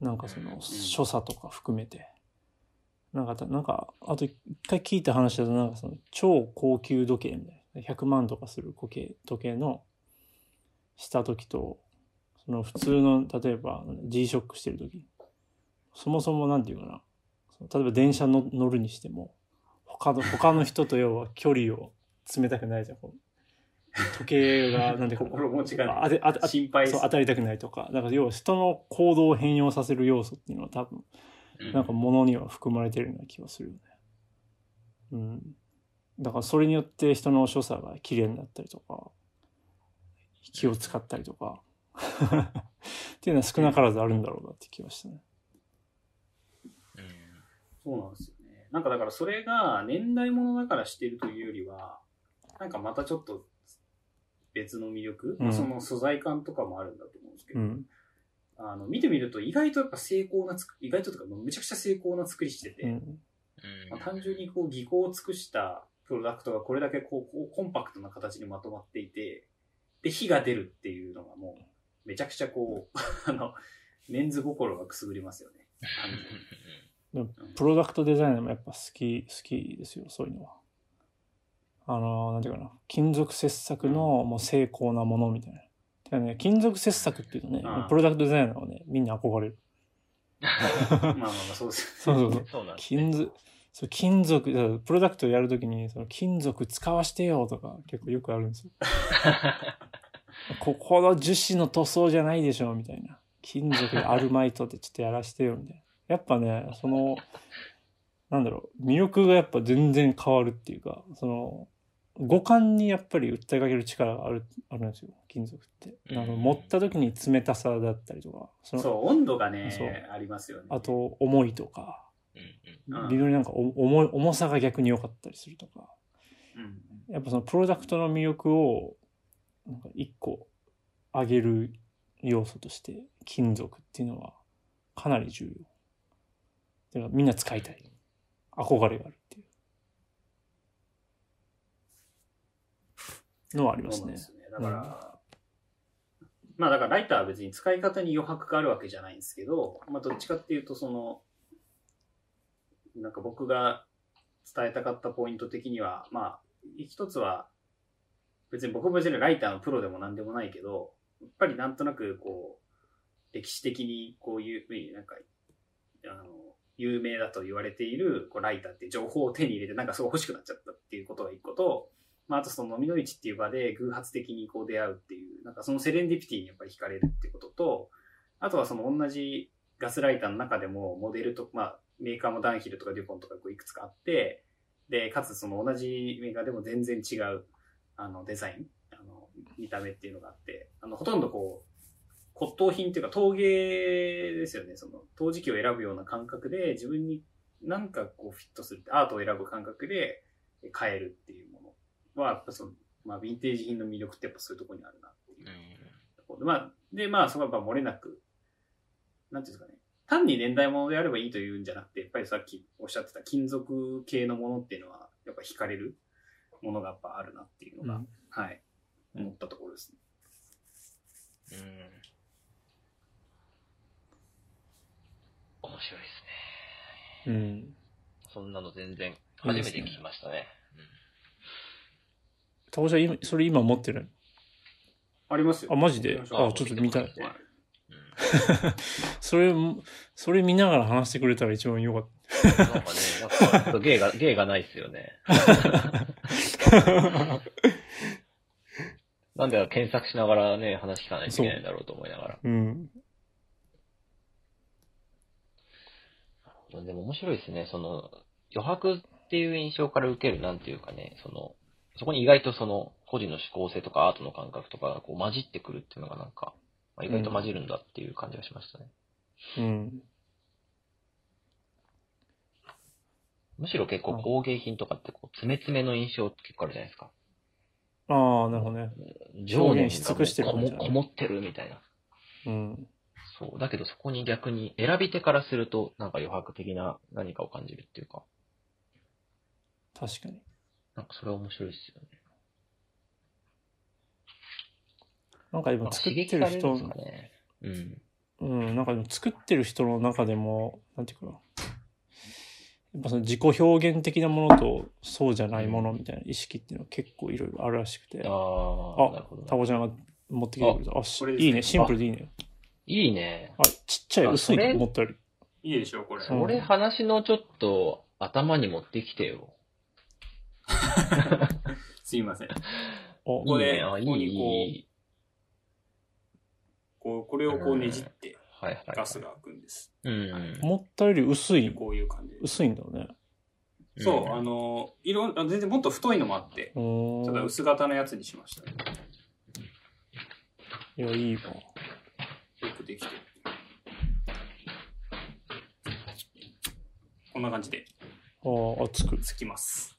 なんかその、所作とか含めて。なんかた、なんか、あと一回聞いた話だと、なんかその、超高級時計みたいな、100万とかする時計時計のした時と、その普通の、例えば G-SHOCK してるとき、そもそもなんていうかな、例えば電車の乗るにしても、他の、他の人と要は距離を詰めたくないじゃん。こう時計が、なんていうか、心持ちがあてああ心配そう当たりたくないとか、だから要は人の行動を変容させる要素っていうのは多分、うんなんか物には含まれてるような気がするよね。うん。だからそれによって人の所作が綺麗になったりとか、気を使ったりとか、っていうのは少なからずあるんだろうなって気がしたね。うんそうなんですよね。なんかだからそれが年代物だからしてるというよりは、なんかまたちょっと別の魅力、うんその素材感とかもあるんだと思うんですけど、うん。あの見てみると意外とやっぱ成功なつく、意外とというかめちゃくちゃ成功な作りしてて、うん。まあ、単純にこう技巧を尽くしたプロダクトがこれだけこうこうコンパクトな形にまとまっていて、で、火が出るっていうのがもうめちゃくちゃこう、あの、メンズ心がくすぐりますよね。プロダクトデザイナーもやっぱ好き、好きですよ、そういうのは。あの、なんていうかな、金属切削のもう精巧なものみたいな。てかね、金属切削っていうとねああ、プロダクトデザイナーはね、みんな憧れる。まあまあまあそうですそうそうそう。そう。金属、そう金属、プロダクトをやるときに、その金属使わしてよとか結構よくあるんですよ。ここの樹脂の塗装じゃないでしょ、みたいな。金属でアルマイトでちょっとやらしてよ、みたいな。やっぱね、その、なんだろう、魅力がやっぱ全然変わるっていうか、その、五感にやっぱり訴えかける力がある、あるんですよ、金属って。あのうん持った時に冷たさだったりとか、そのそう、温度がねありますよね。あと重いとか、うんうんうん微妙になんかお重い、重さが逆に良かったりするとか、うん、やっぱそのプロダクトの魅力を、なんか一個上げる要素として、金属っていうのはかなり重要。だからみんな使いたい。憧れがあるっていうのはありますね。すよね。だから、まあだからライターは別に使い方に余白があるわけじゃないんですけど、まあどっちかっていうとその、なんか僕が伝えたかったポイント的には、まあ、一つは、別に僕も別にライターのプロでも何でもないけど、やっぱりなんとなくこう、歴史的にこういうふうに、なんか、あの、有名だと言われているこうライターって情報を手に入れてなんかすごい欲しくなっちゃったっていうことが一個と、まあ、あとその飲みの市っていう場で偶発的にこう出会うっていう、なんかそのセレンディピティにやっぱり惹かれるっていうことと、あとはその同じガスライターの中でもモデルと、まあ、メーカーもダンヒルとかデュポンとかこういくつかあって、で、かつその同じメーカーでも全然違う、あの、デザイン、あの、見た目っていうのがあって、あの、ほとんどこう、骨董品っていうか陶芸ですよね。その、陶磁器を選ぶような感覚で自分になんかこうフィットする、アートを選ぶ感覚で変えるっていうものは、やっぱその、まあ、ヴィンテージ品の魅力ってやっぱそういうところにあるなっていうところで。まあ、で、まあ、そこはやっぱ漏れなく、なんていうんですかね。単に年代物であればいいというんじゃなくて、やっぱりさっきおっしゃってた金属系のものっていうのは、やっぱ惹かれるものがやっぱあるなっていうのが、うんはい、思ったところですね。うん面白いですね。うん。そんなの全然初めて聞きましたね。タコちゃん、今、それ今持ってるありますよ。あ、マジで？あ、ちあょっと見たい。それ、それ見ながら話してくれたら一番よかっなんかね、なんか芸が、芸がないっすよね。た。なんで検索しながらね、話聞かないといけないんだろうと思いながら。うん。でも面白いですね。その、余白っていう印象から受ける、なんていうかね、その、そこに意外とその、個人の思考性とかアートの感覚とかがこう混じってくるっていうのがなんか、まあ、意外と混じるんだっていう感じがしましたね。うん。むしろ結構工芸品とかってこう、詰め詰めの印象結構あるじゃないですか。ああ、なるほどね。情念し尽くしてるがもこもってるみたいな。うん。そう。だけどそこに逆に選び手からすると、なんか余白的な何かを感じるっていうか、確かに。なんかそれは面白いですよね。なんかでなんかも作ってるる人ね。うん。うん、なんかでも作ってる人の中でも、なんていうかな。やっぱその自己表現的なものとそうじゃないものみたいな意識っていうのは結構いろいろあるらしくて。ああ、あなるほど、ね。タコちゃんが持ってきてくれた。あ、しこれですねいいね。シンプルでいいね。いいね。あ、ちっちゃい、あ薄いそれ思ったより。いいでしょ、これ。うんこれ話のちょっと頭に持ってきてよ。すいません。あ、ここでいいね。ここにい、いい。こう、これをこうねじって。ガスが開くんです。うん。思ったより薄い、こういう感じで。薄いんだね。そう、んあの、色、あ全然もっと太いのもあって、うーん。ちょっと薄型のやつにしました。いや、いいわ。よくできてる。こんな感じでああ、熱く。つきます。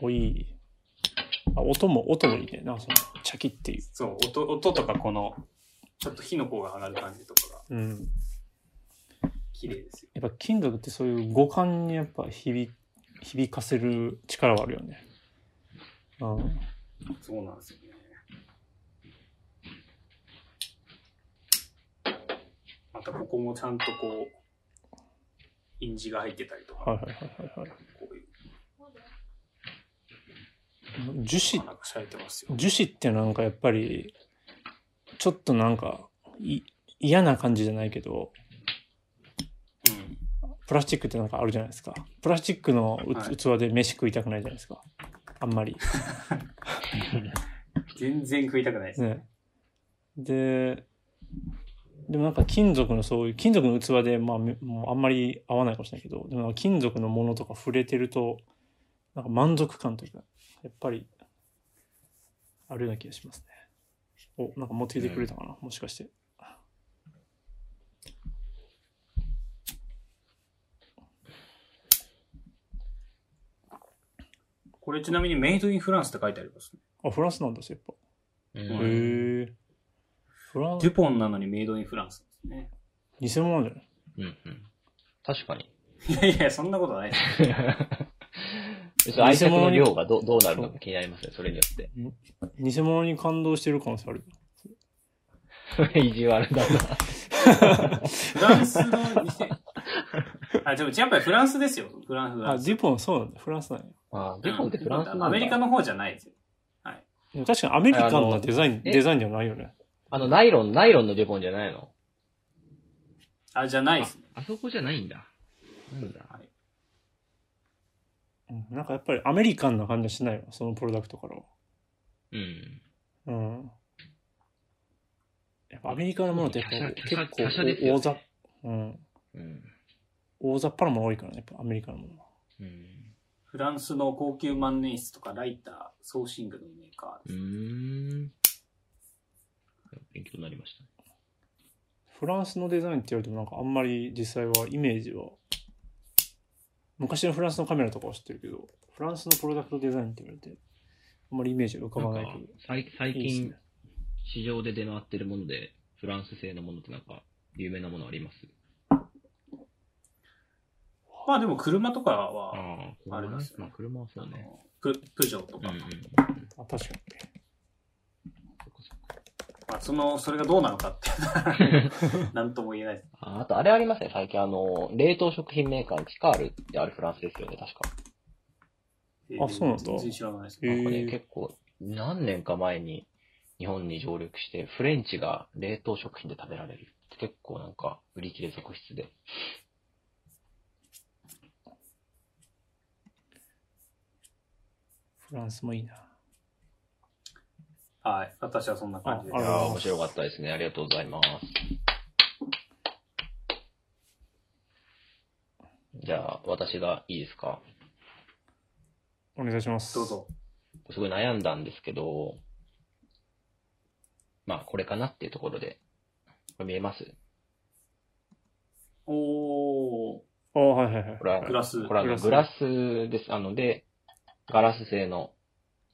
お、いい。あ、音も、音もいいね。なんかその、チャキっていう。そう、音、音とかこの、ちょっと火の粉が上がる感じとかがうん。綺麗ですよ。やっぱ金属ってそういう五感にやっぱ響、響かせる力はあるよね。うん。そうなんですよね。またここもちゃんとこう、印字が入ってたりとか、はいはいはいはいはい。こういう、樹脂、なんかされてますよ。樹脂ってなんかやっぱり、ちょっとなんか、い嫌な感じじゃないけど、うん。プラスチックってなんかあるじゃないですか。プラスチックのうはい器で飯食いたくないじゃないですか。あんまり。全然食いたくないです。ね。で、でもなんか金属のそういう、金属の器で、まあ、めもうあんまり合わないかもしれないけど、でも金属のものとか触れてると、なんか満足感というか、やっぱり、あるような気がしますね。お、なんか持ってきてくれたかな、もしかして。これちなみにメイドインフランスって書いてありますね。あ、フランスなんだ、やっぱ。うんへえ。フランス、デュポンなのにメイドインフランスですね。偽物じゃない？うんうん。確かに。いやいや、そんなことない です。別に愛着の量がどどうなるのか気になりますね、それによって。偽物に感動してる可能性ある。意地悪だな。フランスの店。あ、でもやっぱりフランスですよ。フランス。あ、デュポンそうなんだ。フランスなんや。あデュポンってフランスなんだ。アメリカの方じゃないですよ。でも確かにアメリカンなあのデザイン、え？デザインではないよね。あの、ナイロン、ナイロンのデュポンじゃないの？あ、じゃないですね。あそこじゃないんだ。なんだ？うんなんかやっぱりアメリカンな感じはしないわ、そのプロダクトからは。うん。うん。やっぱアメリカのものってやっぱ結構華奢ですよね大雑、うん。うん。大雑把なもの多いからね、やっぱアメリカのものは。うん。フランスの高級万年筆とかライター、ソーシングのメーカーうです。ーん。勉強になりましたね。フランスのデザインって言われてもなんかあんまり実際はイメージは、昔のフランスのカメラとかは知ってるけど、フランスのプロダクトデザインって言われて、あんまりイメージが浮かばないけど。最最近いいね、市場で出回ってるもので、フランス製のものってなんか、有名なものあります？まあでも車とかあは、あ、車ありますよねまあ、車はそうね。ププジョーとか、うんうん。あ、確かに。まあその、それがどうなのかって、なんとも言えないです。ああと、あれありますね、最近あの、冷凍食品メーカーのピカールってあれフランスですよね、確か。あそうなんだ全然知らないです。へえなんかね、結構、何年か前に日本に上陸して、フレンチが冷凍食品で食べられるって結構なんか、売り切れ続出で。フランスもいいな。はい。私はそんな感じです。あいやー面白かったですね。ありがとうございます。じゃあ、私がいいですか？お願いします。どう。ぞ。すごい悩んだんですけど、まあ、これかなっていうところで、これ見えます？おー、あはいはいはい。これはグラス。これはググラスです。あので、ガラス製の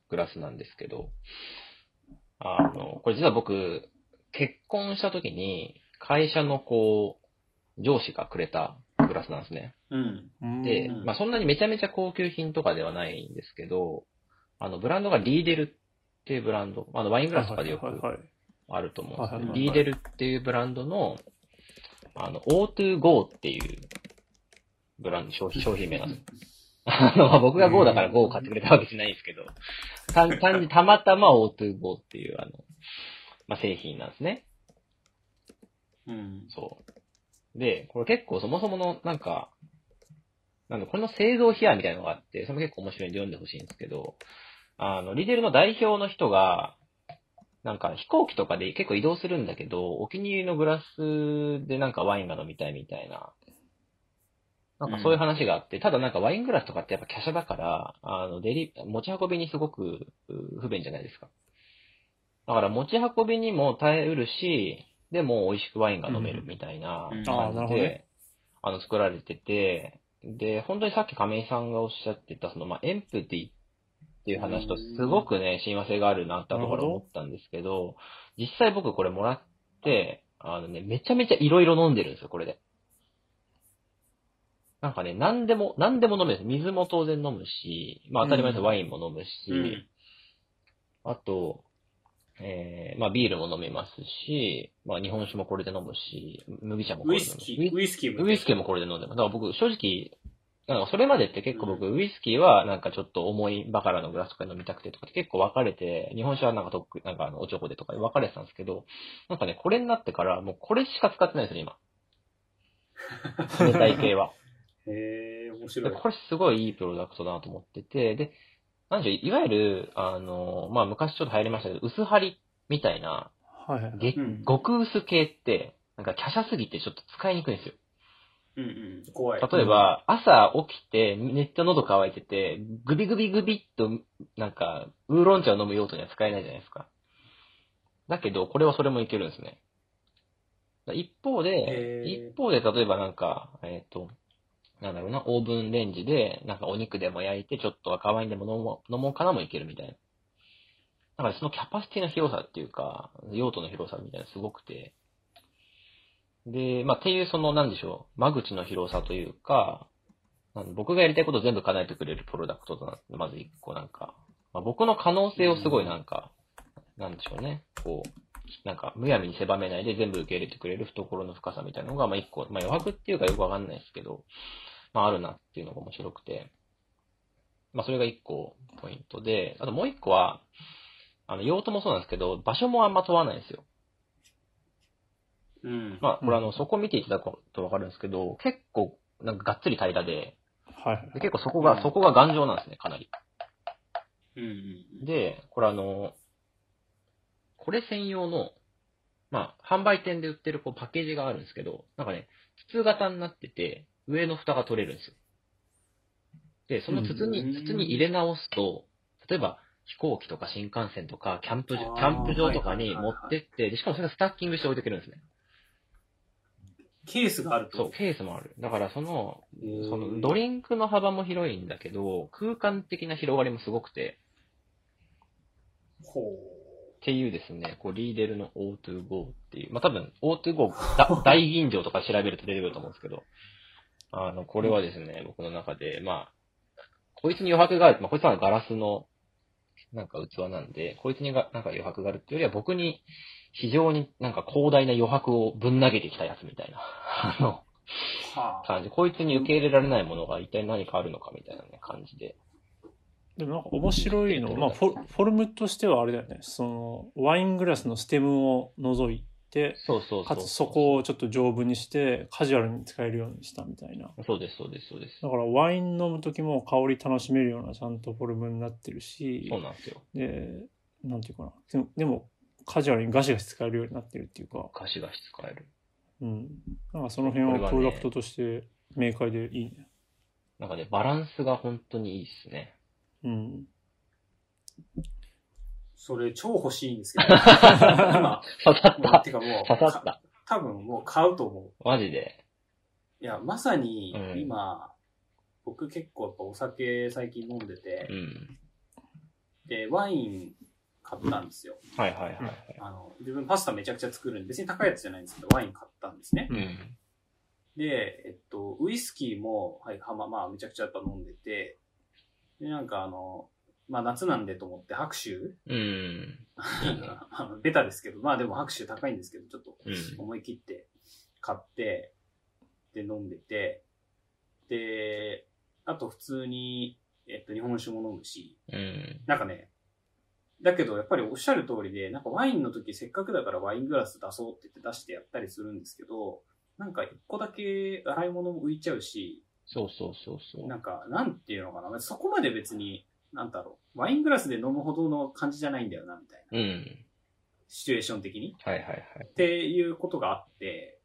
グラスなんですけど、あの、これ実は僕、結婚した時に、会社のこう、上司がくれたグラスなんですね。うん。うんでうん、まあそんなにめちゃめちゃ高級品とかではないんですけど、あの、ブランドがリーデルっていうブランド、あの、ワイングラスとかでよくあると思うんですね。はいはいはいリーデルっていうブランドの、あの、O2Go っていうブランド、商品商品名なんです。あの、まあ僕が GO だから GO を買ってくれたわけじゃないんですけど、単 単にたまたま O2GO っていう、あの、まあ製品なんですね。うん。そう。で、これ結構そもそもの、なんか、なんだ、これの製造秘話みたいなのがあって、それも結構面白いんで読んでほしいんですけど、あの、リデルの代表の人が、なんか飛行機とかで結構移動するんだけど、お気に入りのグラスでなんかワインが飲みたいみたいな、なんかそういう話があって、ただなんかワイングラスとかってやっぱ華奢だから、あの、デリ、持ち運びにすごくう不便じゃないですか。だから持ち運びにも耐えうるし、でも美味しくワインが飲めるみたいなうん。あーなる感じほどね。で、あの、作られてて、で、本当にさっき亀井さんがおっしゃってた、その、まあ、エンプティっていう話とすごくね、親和性があるなって後から思ったんですけど、実際僕これもらって、あのね、めちゃめちゃ色々飲んでるんですよ、これで。なんかね、何でも、何でも飲める。水も当然飲むし、まあ当たり前です、うんワインも飲むし、うん。あと、えー、まあビールも飲めますし、まあ日本酒もこれで飲むし、麦茶もこウれで飲むし。イスキー、ウイスキーも。ウイスキーもこれで飲んでます。だから僕、正直、なんかそれまでって結構僕、ウイスキーはなんかちょっと重いバカラのグラスとかで飲みたくてとかって結構分かれて、日本酒はなんかとっく、なんかあの、おちょこでとかで分かれてたんですけど、なんかね、これになってからもうこれしか使ってないんですよ、今。冷たい系は。へえ、面白い。でこれすごいいいプロダクトだなと思ってて、で、なんでしょう、いわゆる、あの、まあ昔ちょっと流行りましたけど、薄張りみたいな、はいはい。げうん極薄系って、なんか華奢すぎてちょっと使いにくいんですよ。うんうん。怖い。例えば、朝起きて、めっちゃ喉乾いてて、グビグビグビっと、なんか、ウーロン茶を飲む用途には使えないじゃないですか。だけど、これはそれもいけるんですね。一方で一方で、例えばなんか、えっ、と、なんだろうな、オーブンレンジで、なんかお肉でも焼いて、ちょっと赤ワインでも飲もう飲もうかなもいけるみたいな。だからそのキャパシティの広さっていうか、用途の広さみたいなすごくて。で、まあ、っていうその、なんでしょう、間口の広さというか、僕がやりたいことを全部叶えてくれるプロダクトとなって、まず一個なんか、まあ、僕の可能性をすごいなんか、なんでしょうね、こう、なんか、むやみに狭めないで全部受け入れてくれる懐の深さみたいなのが、まあ一個、まあ余白っていうかよくわかんないですけど、まああるなっていうのが面白くて、まあそれが一個ポイントで、あともう一個は、あの、用途もそうなんですけど、場所もあんま問わないんですよ。うん。まあ、これあの、そこ見ていただくとわかるんですけど、結構、なんかがっつり平らで、はい結構そこが、そこが頑丈なんですね、かなり。うんうん。で、これあの、これ専用の、まあ、販売店で売ってるこうパッケージがあるんですけど、なんかね、筒型になってて、上の蓋が取れるんですよ。で、その筒に、うん筒に入れ直すと、例えば飛行機とか新幹線とか、キャンプ場、キャンプ場とかに持ってって、で、しかもそれがスタッキングして置いてくれるんですね。ケースがあると。そう、ケースもある。だからその、そのドリンクの幅も広いんだけど、空間的な広がりもすごくて、ほっていうですね、こう、リーデルの O2Go っていう、まあ、多分 O2Go だ大吟醸とか調べると出てくると思うんですけど、あの、これはですね、僕の中で、まあ、こいつに余白がある、まあ、こいつはガラスの、なんか器なんで、こいつにが、なんか余白があるっていうよりは僕に非常になんか広大な余白をぶん投げてきたやつみたいな、あの。感じ。こいつに受け入れられないものが一体何かあるのかみたいなね、感じで。でもなんか面白いの、まあフォフォルムとしてはあれだよね。その、ワイングラスのステムを除いそうそう。かつそこをちょっと丈夫にして、カジュアルに使えるようにしたみたいな。そうです、そうです、そうです。だからワイン飲む時も香り楽しめるようなちゃんとフォルムになってるしそう、なんですよ。で、なんていうかな。でも、でもカジュアルにガシガシ使えるようになってるっていうか、ガシガシ使える。うん。なんかその辺はプロダクトとして明快でいいね。なんかね、バランスが本当にいいですね。うん。それ超欲しいんですけど。今、刺さった。てかもう、刺さった。多分もう買うと思う。マジで？いや、まさにうん今、僕結構やっぱお酒最近飲んでてう、ん。で、ワイン買ったんですよ。はいはいはいはい。あの、自分パスタめちゃくちゃ作るんで、別に高いやつじゃないんですけど、ワイン買ったんですね。うん。で、えっと、ウイスキーも、はい、はま、まあ、めちゃくちゃやっぱ飲んでて、で、なんかあの、まあ夏なんでと思って白酒うん。ベタですけど、まあでも白酒高いんですけど、ちょっとうん。思い切って買って、で飲んでて、で、あと普通に、えっと、日本酒も飲むし、うん。なんかね、だけどやっぱりおっしゃる通りで、なんかワインの時せっかくだからワイングラス出そうって言って出してやったりするんですけど、なんか一個だけ洗い物も浮いちゃうし、そうそうそうそう。なんか、なんていうのかな、そこまで別に、なんだろう、ワイングラスで飲むほどの感じじゃないんだよな、みたいな。うん。シチュエーション的に。はいはいはい。っていうことがあって、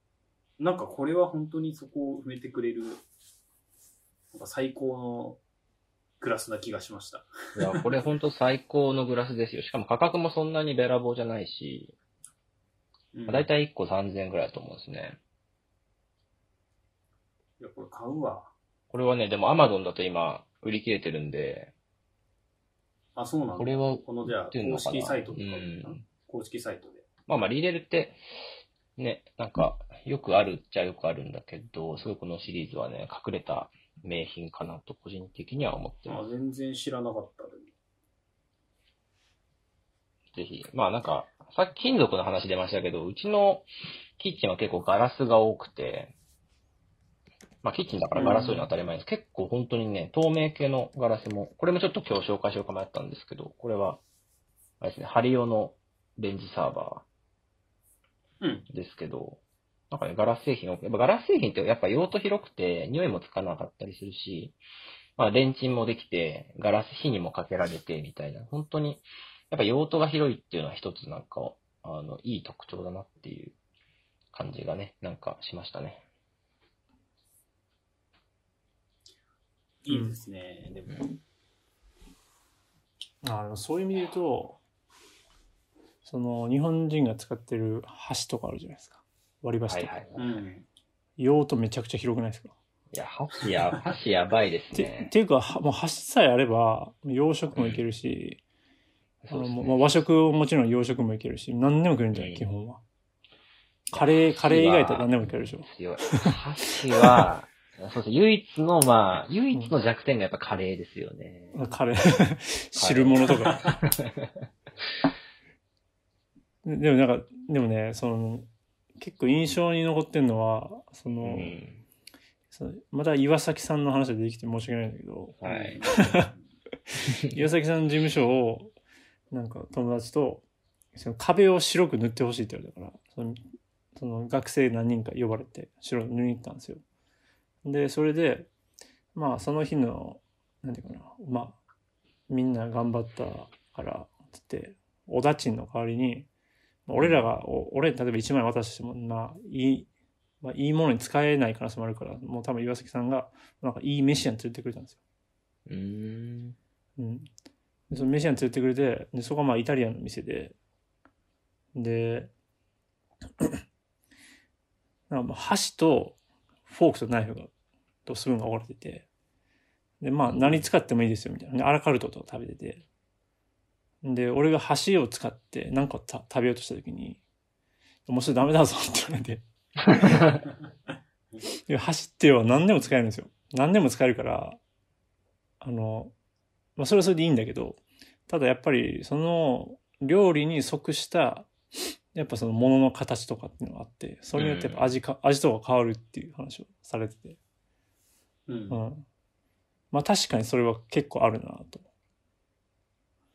なんかこれは本当にそこを埋めてくれる、なんか最高のグラスな気がしました。いや、これほんと最高のグラスですよ。しかも価格もそんなにべらぼうじゃないし、うん、だいたい1個3000円ぐらいだと思うんですね。いや、これ買うわ。これはね、でも Amazon だと今、売り切れてるんで、あ、そうなんだ。これはこのじゃあ、公式サイトとか、うん公式サイトで。まあまあ、リーデルって、ね、なんか、よくあるっちゃよくあるんだけど、すごいこのシリーズはね、隠れた名品かなと個人的には思ってます。あ全然知らなかった。ぜひ。まあなんか、さっき金属の話出ましたけど、うちのキッチンは結構ガラスが多くて、まあキッチンだからガラス多いのは当たり前です。結構本当にね、透明系のガラスも、これもちょっと今日紹介しようか迷ったんですけど、これは、あれですね、ハリオのレンジサーバうん。ーですけど、なんかね、ガラス製品多くやっぱガラス製品ってやっぱ用途広くて、匂いもつかなかったりするし、まあ、レンチンもできて、ガラス火にもかけられて、みたいな、本当に、やっぱ用途が広いっていうのは一つなんか、あの、いい特徴だなっていう感じがね、なんかしましたね。いいですね。でも、あのそういう意味で言うと、その日本人が使ってる箸とかあるじゃないですか。割り箸とか。はいはい。いうん。用途めちゃくちゃ広くないですか？や、箸や、箸やばいですてねっ。ていうか、はもう箸さえあれば、洋食もいけるし、うですねまあ和食ももちろん洋食もいけるし、何でも食えるんじゃない、うん基本は。カレー、カレー以外だったら何でもいけるでしょ。強い。箸は、そうです唯一の、まあ、唯一の弱点がやっぱカレーですよね。カレー、汁物とか。でもなんか、でもね、その、結構印象に残ってるのは、その、うん。そのまた岩崎さんの話が出てきて申し訳ないんだけど、はい。岩崎さんの事務所を、なんか友達と、その壁を白く塗ってほしいって言われたから、そのその学生何人か呼ばれて白く塗りに行ったんですよ。で、それで、まあその日の、なんていうかな、まあ、みんな頑張ったから、つって、おだちんの代わりに、まあ俺らが、お俺、例えば1枚渡しても、まあ、いい、まあ、いいものに使えない可能性もあるから、もう多分岩崎さんが、なんかいい飯屋に連れてくれたんですよ。うーん。うん。でその飯屋に連れてくれて、で、そこはまあイタリアンの店で、で、なんかまあ箸とフォークとナイフが、とスプーンが折れてて、で、まあ何使ってもいいですよみたいな。で、アラカルトとか食べてて、で、俺が箸を使って何かた食べようとした時に、もうそれダメだぞって言われて、で箸っては何でも使えるんですよ。何でも使えるから、あの、まあそれはそれでいいんだけど、ただやっぱりその料理に即した、やっぱその物の形とかっていうのがあって、それによってやっぱ味か、味とか変わるっていう話をされてて、うんうん。まあ確かにそれは結構あるなと。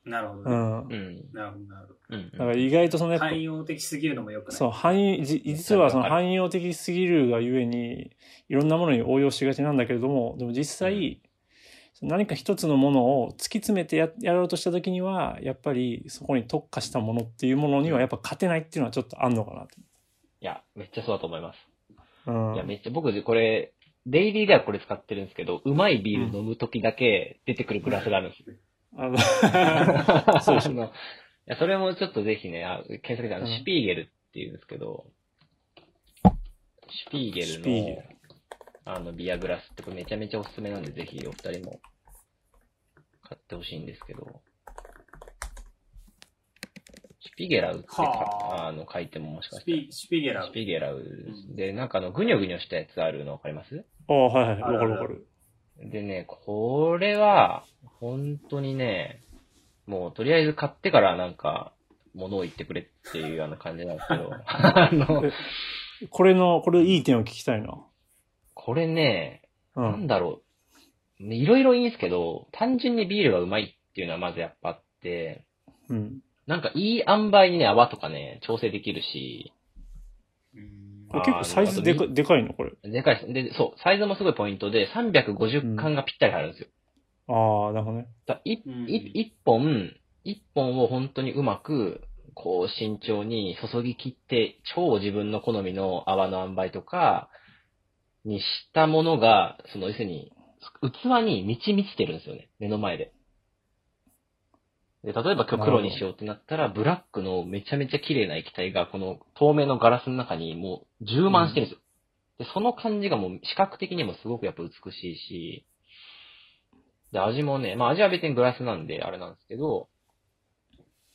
うなるほど。うん。なるほど、なるほど。うん。だから意外とそのやっぱ、汎用的すぎるのもよくない？そう、汎用、じ実はその汎用的すぎるがゆえに、いろんなものに応用しがちなんだけれども、でも実際、何か一つのものを突き詰めてややろうとした時には、やっぱりそこに特化したものっていうものにはやっぱ勝てないっていうのはちょっとあんのかなと。いや、めっちゃそうだと思います。うん。いや、めっちゃ、僕、これ、デイリーではこれ使ってるんですけど、うまいビール飲むときだけ出てくるグラスがあるんですよ。あの そうでしょあのいや、それもちょっとぜひね、あ検索であの、うんシュピーゲルっていうんですけど、シュピーゲルの、あの、ビアグラスってこれめちゃめちゃおすすめなんで、ぜひお二人も買ってほしいんですけど、シュピゲラウってあ。あの書いてももしかシしたら。ピシピゲラシュピゲラウで、なんかあの、ぐにょぐにょしたやつあるのわかります？ああ、はいはい、わかるわかる。でね、これは、本当にね、もうとりあえず買ってからなんか、物を言ってくれっていうような感じなんですけど、あの、これの、これいい点を聞きたいな。これね、うなんん。だろう。ねいろいろいいんですけど、単純にビールがうまいっていうのはまずやっぱあって、うん。なんかいい塩梅にね、泡とかね、調整できるし、うんこれ結構サイズでかでかいのこれ。でかいです。で、そう、サイズもすごいポイントで、350缶がぴったり入るんですよ。ああ、なるほどね。だ一うん一一本、一本を本当にうまく、こう慎重に注ぎ切って、超自分の好みの泡の塩梅とか、にしたものが、その要するに、器に満ち満ちてるんですよね。目の前で。で、例えば今日黒にしようってなったら、ブラックのめちゃめちゃ綺麗な液体が、この透明のガラスの中にもう充満してるんですよ。で、その感じがもう視覚的にもすごくやっぱ美しいし、で、味もね、まあ味は別にグラスなんであれなんですけど、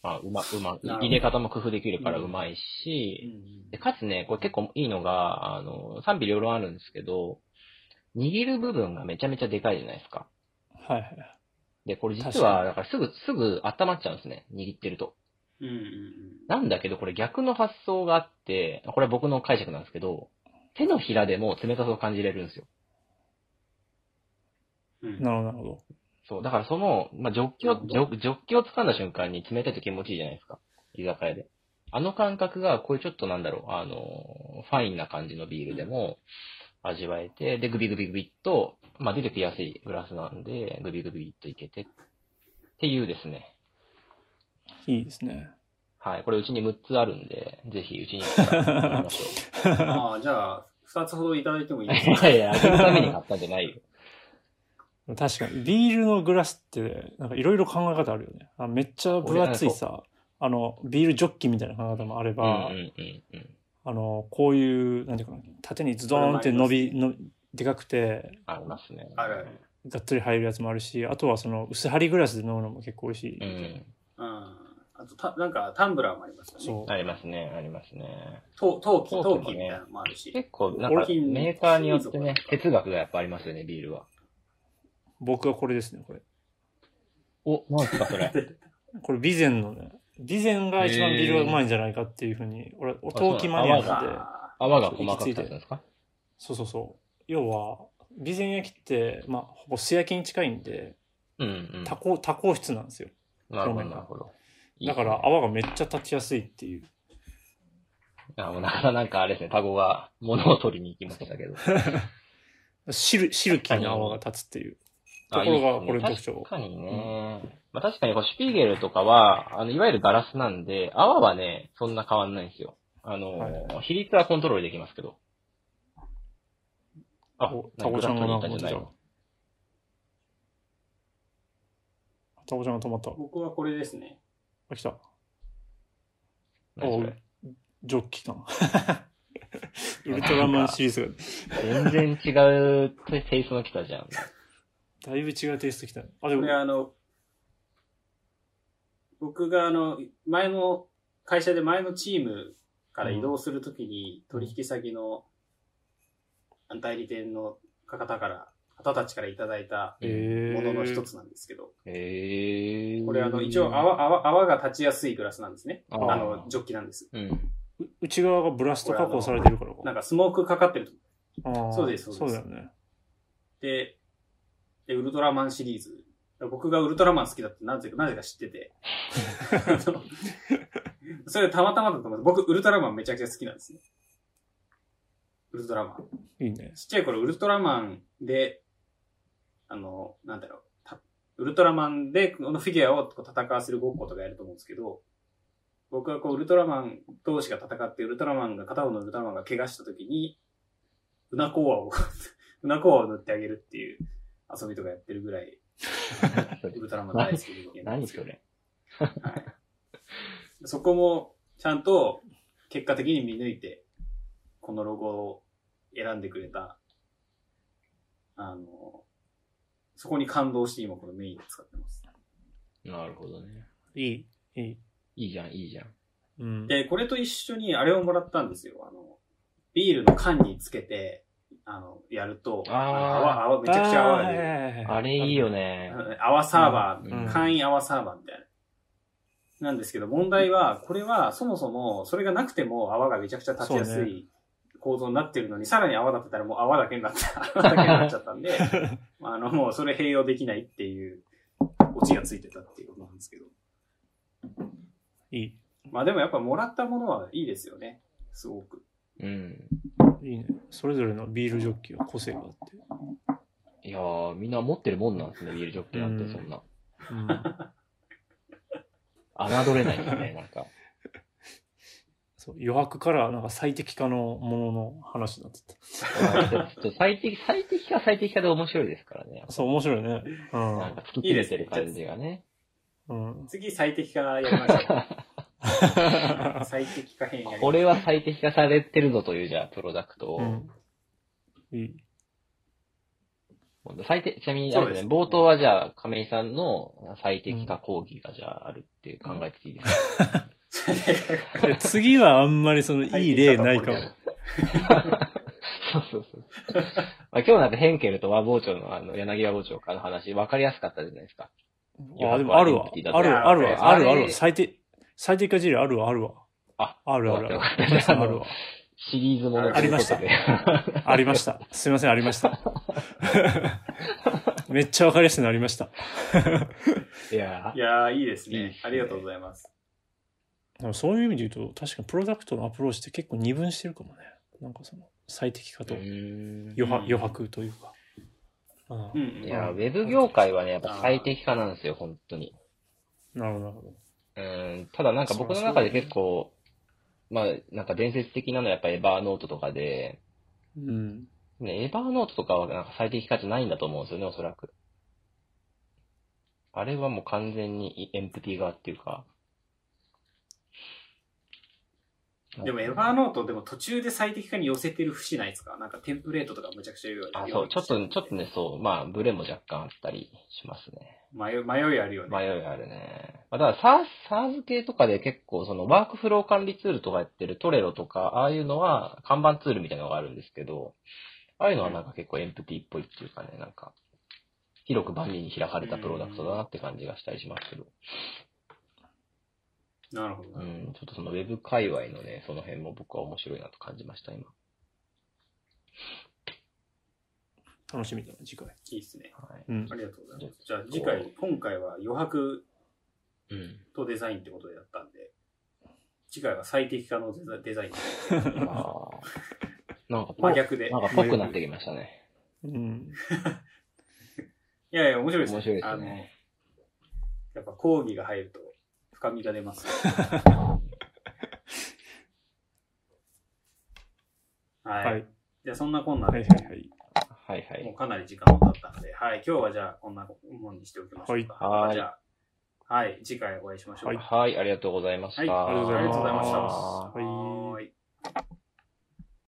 まあ、うま、うま、入れ方も工夫できるからうまいうんし、で、かつね、これ結構いいのが、あの、賛否両論あるんですけど、握る部分がめちゃめちゃでかいじゃないですか。はいはい。で、これ実は、にだからすぐ、すぐ温まっちゃうんですね。握ってると。うんうんなんだけど、これ逆の発想があって、これは僕の解釈なんですけど、手のひらでも冷たさを感じれるんですよ。なるほど。そう。だからその、まあ、ジョッキを、ジョジョッキを掴んだ瞬間に冷たいと気持ちいいじゃないですか。居酒屋で。あの感覚が、こういうちょっとなんだろう、あの、ファインな感じのビールでも味わえて、で、グビグビグビっと、まあ、出てきやすいグラスなんで、グビグビっといけて、っていうですね。いいですね。はい。これうちに6つあるんで、ぜひうちに来たら飲みましょ ああ、じゃあ、二つほどいただいてもいいう。ですか？いやいや、あげるために買ったんじゃないよ。確かに、ビールのグラスって、なんかいろいろ考え方あるよね。あめっちゃ分厚いさ、あの、ビールジョッキみたいな考え方もあれうんば。あの、こういう、なんていうかな、縦にズドーンって伸び、のでかくて、ありますね。あるある。がっつり入るやつもあるし、あとはその、薄張りグラスで飲むのも結構美味しい。うん。うん。あと、た、なんか、タンブラーもありますよね。そう。ありますね、ありますね。陶陶器、陶器みたいなのもあるし。結構、なんか、俺メーカーによってね金、哲学がやっぱありますよね、ビールは。僕はこれですね、これ。お、なんすか、それ。これ、備前のね、備前が一番ビールがうまいんじゃないかっていうふうに、俺、お陶器マニアなんで、あ泡が細かく立つんですか？そうそうそう。要は、備前焼きって、まあ、ほぼ素焼きに近いんで、うんうん。多孔、多孔質なんですよ。なるほど、なるほど。だから、泡がめっちゃ立ちやすいっていう。あ、もうなかなかあれですね、タゴが物を取りに行きましたけど。シル、シルキーな泡が立つっていう。ところがこれの特徴確かにね。まあ確かにこうシュピーゲルとかは、あの、いわゆるガラスなんで、泡はね、そんな変わんないんですよ。あの、はい比率はコントロールできますけど。あお、タコちゃんがなんかじゃないのタコちゃんが止まった。僕はこれですね。あ、来た。何それジョッキ かな。ウルトラマンシリーズが、全然違うテイストの来たじゃん。だいぶ違うテイストきたね。あ、でこもれ、あの、僕があの、前の、会社で前のチームから移動するときに、取引先の代理店の方から、方たちからいただいたえー、ものの一つなんですけど、へー。これあの、一応泡、泡、泡が立ちやすいグラスなんですね。あの、ジョッキなんです。うん。う内側がブラスト加工されてるからか。なんかスモークかかってると。そうですそうですそうだよね。で、で、ウルトラマンシリーズ。僕がウルトラマン好きだってなぜか、なぜか知ってて。それたまたまだと思う。僕、ウルトラマンめちゃくちゃ好きなんですね。ウルトラマン。いいね。ちっちゃい頃、ウルトラマンで、あの、なんだろう、たウルトラマンで、このフィギュアを戦わせるごっことかやると思うんですけど、僕はこう、ウルトラマン同士が戦って、ウルトラマンが、片方のウルトラマンが怪我した時に、うなこ泡を、うなこ泡を塗ってあげるっていう遊びとかやってるぐらい、ウルトラマン大好きで人間なんですけそれ。はい。そこも、ちゃんと、結果的に見抜いて、このロゴを選んでくれた、あの、そこに感動して今このメインで使ってます。なるほどね。いい、いい。いいじゃん、いいじゃん。うん。で、これと一緒にあれをもらったんですよ。あの、ビールの缶につけて、あの、やると、あ泡、泡、めちゃくちゃ泡が出る。るあれいいよね。泡サーバー、うん簡易泡サーバーみたいな。なんですけど、問題は、これはそもそも、それがなくても泡がめちゃくちゃ立ちやすい構造になってるのに、さらに泡立てたらもう泡だけになった、泡だけになっちゃったんで、あの、もうそれ併用できないっていう、オチがついてたっていうことなんですけど。いい。まあでもやっぱもらったものはいいですよね。すごく。うん。いいね。それぞれのビールジョッキは個性があって。いやー、みんな持ってるもんなんですね、ビールジョッキなんて、うんそんな。うん。侮れないですね、なんか。そう余白からなんか最適化のものの話になってちょっと最適、最適化は最適化で面白いですからね。た。そう、面白いね。なんか突き詰めてる感じがね。うん。うん。次最適化やりましょう。最適化編や。これは最適化されてるぞという、じゃあ、プロダクトを。うん。いい。最適、ちなみに、あれですね、冒頭はじゃあ、亀井さんの最適化講義がじゃああるって考えていいですか、で次はあんまりそのいい例ないかも。そうそうそう。まあ、今日なんかヘンケルと和包丁のあの、柳和包丁かの話、分かりやすかったじゃないですか。あ、でもあるわ。ある、あるわ、ある、あるわ。最適、最適化事例あるわ、あるわ。あ、あるあるある。わ。シリーズものありましたありました。すいません、ありました。めっちゃわかりやすくなりました。いやいやー、いいですねありがとうございます。でもそういう意味で言うと、確かにプロダクトのアプローチって結構二分してるかもね。なんかその、最適化と余白余白というか。う。いや、ウェブ業界はね、やっぱ最適化なんですよ、本当に。なるほど、なるほど。うん、ただなんか僕の中で結構、まあ、なんか伝説的なのはやっぱエバーノートとかで、うん。ね、エバーノートとかはなんか最適化じゃないんだと思うんですよね、おそらく。あれはもう完全にエンプティ側っていうか。でもエヴァーノートでも途中で最適化に寄せてる節ないですか？なんかテンプレートとかむちゃくちゃ言うよあ、そう、ちょっと、ちょっとね、そう、まあ、ブレも若干あったりしますね。迷い、迷いあるよね。迷いあるね。まあ、だから、サー、SARS 系とかで結構、その、ワークフロー管理ツールとかやってるトレロとか、ああいうのは、看板ツールみたいなのがあるんですけど、ああいうのはなんか結構エンプティっぽいっていうかね、なんか、広く万人に開かれたプロダクトだなって感じがしたりしますけど、なるほど。うん、ちょっとそのウェブ界隈のね、その辺も僕は面白いなと感じました、今。楽しみだな、次回。いいですね。はい。うんあ。りがとうございます。じゃあ次回、今回は余白うん。とデザインってことでやったんで、次回は最適化のデザデザイン。あ あ。なんかぽ、真逆で。なんかぽくなってきましたね。うん。いやいや、面白いです面白いですねあの、やっぱ講義が入ると深みが出ます。はい。はい。じゃあそんなこんなはいで、はいはい。はいはい。もうかなり時間も経ったので、はい。今日はじゃあこんなもんにしておきましょうか。はいじゃあ、はい。次回お会いしましょう。はいはい、ありがとうございました。はいありがとうございます。ありがとうございましたはい。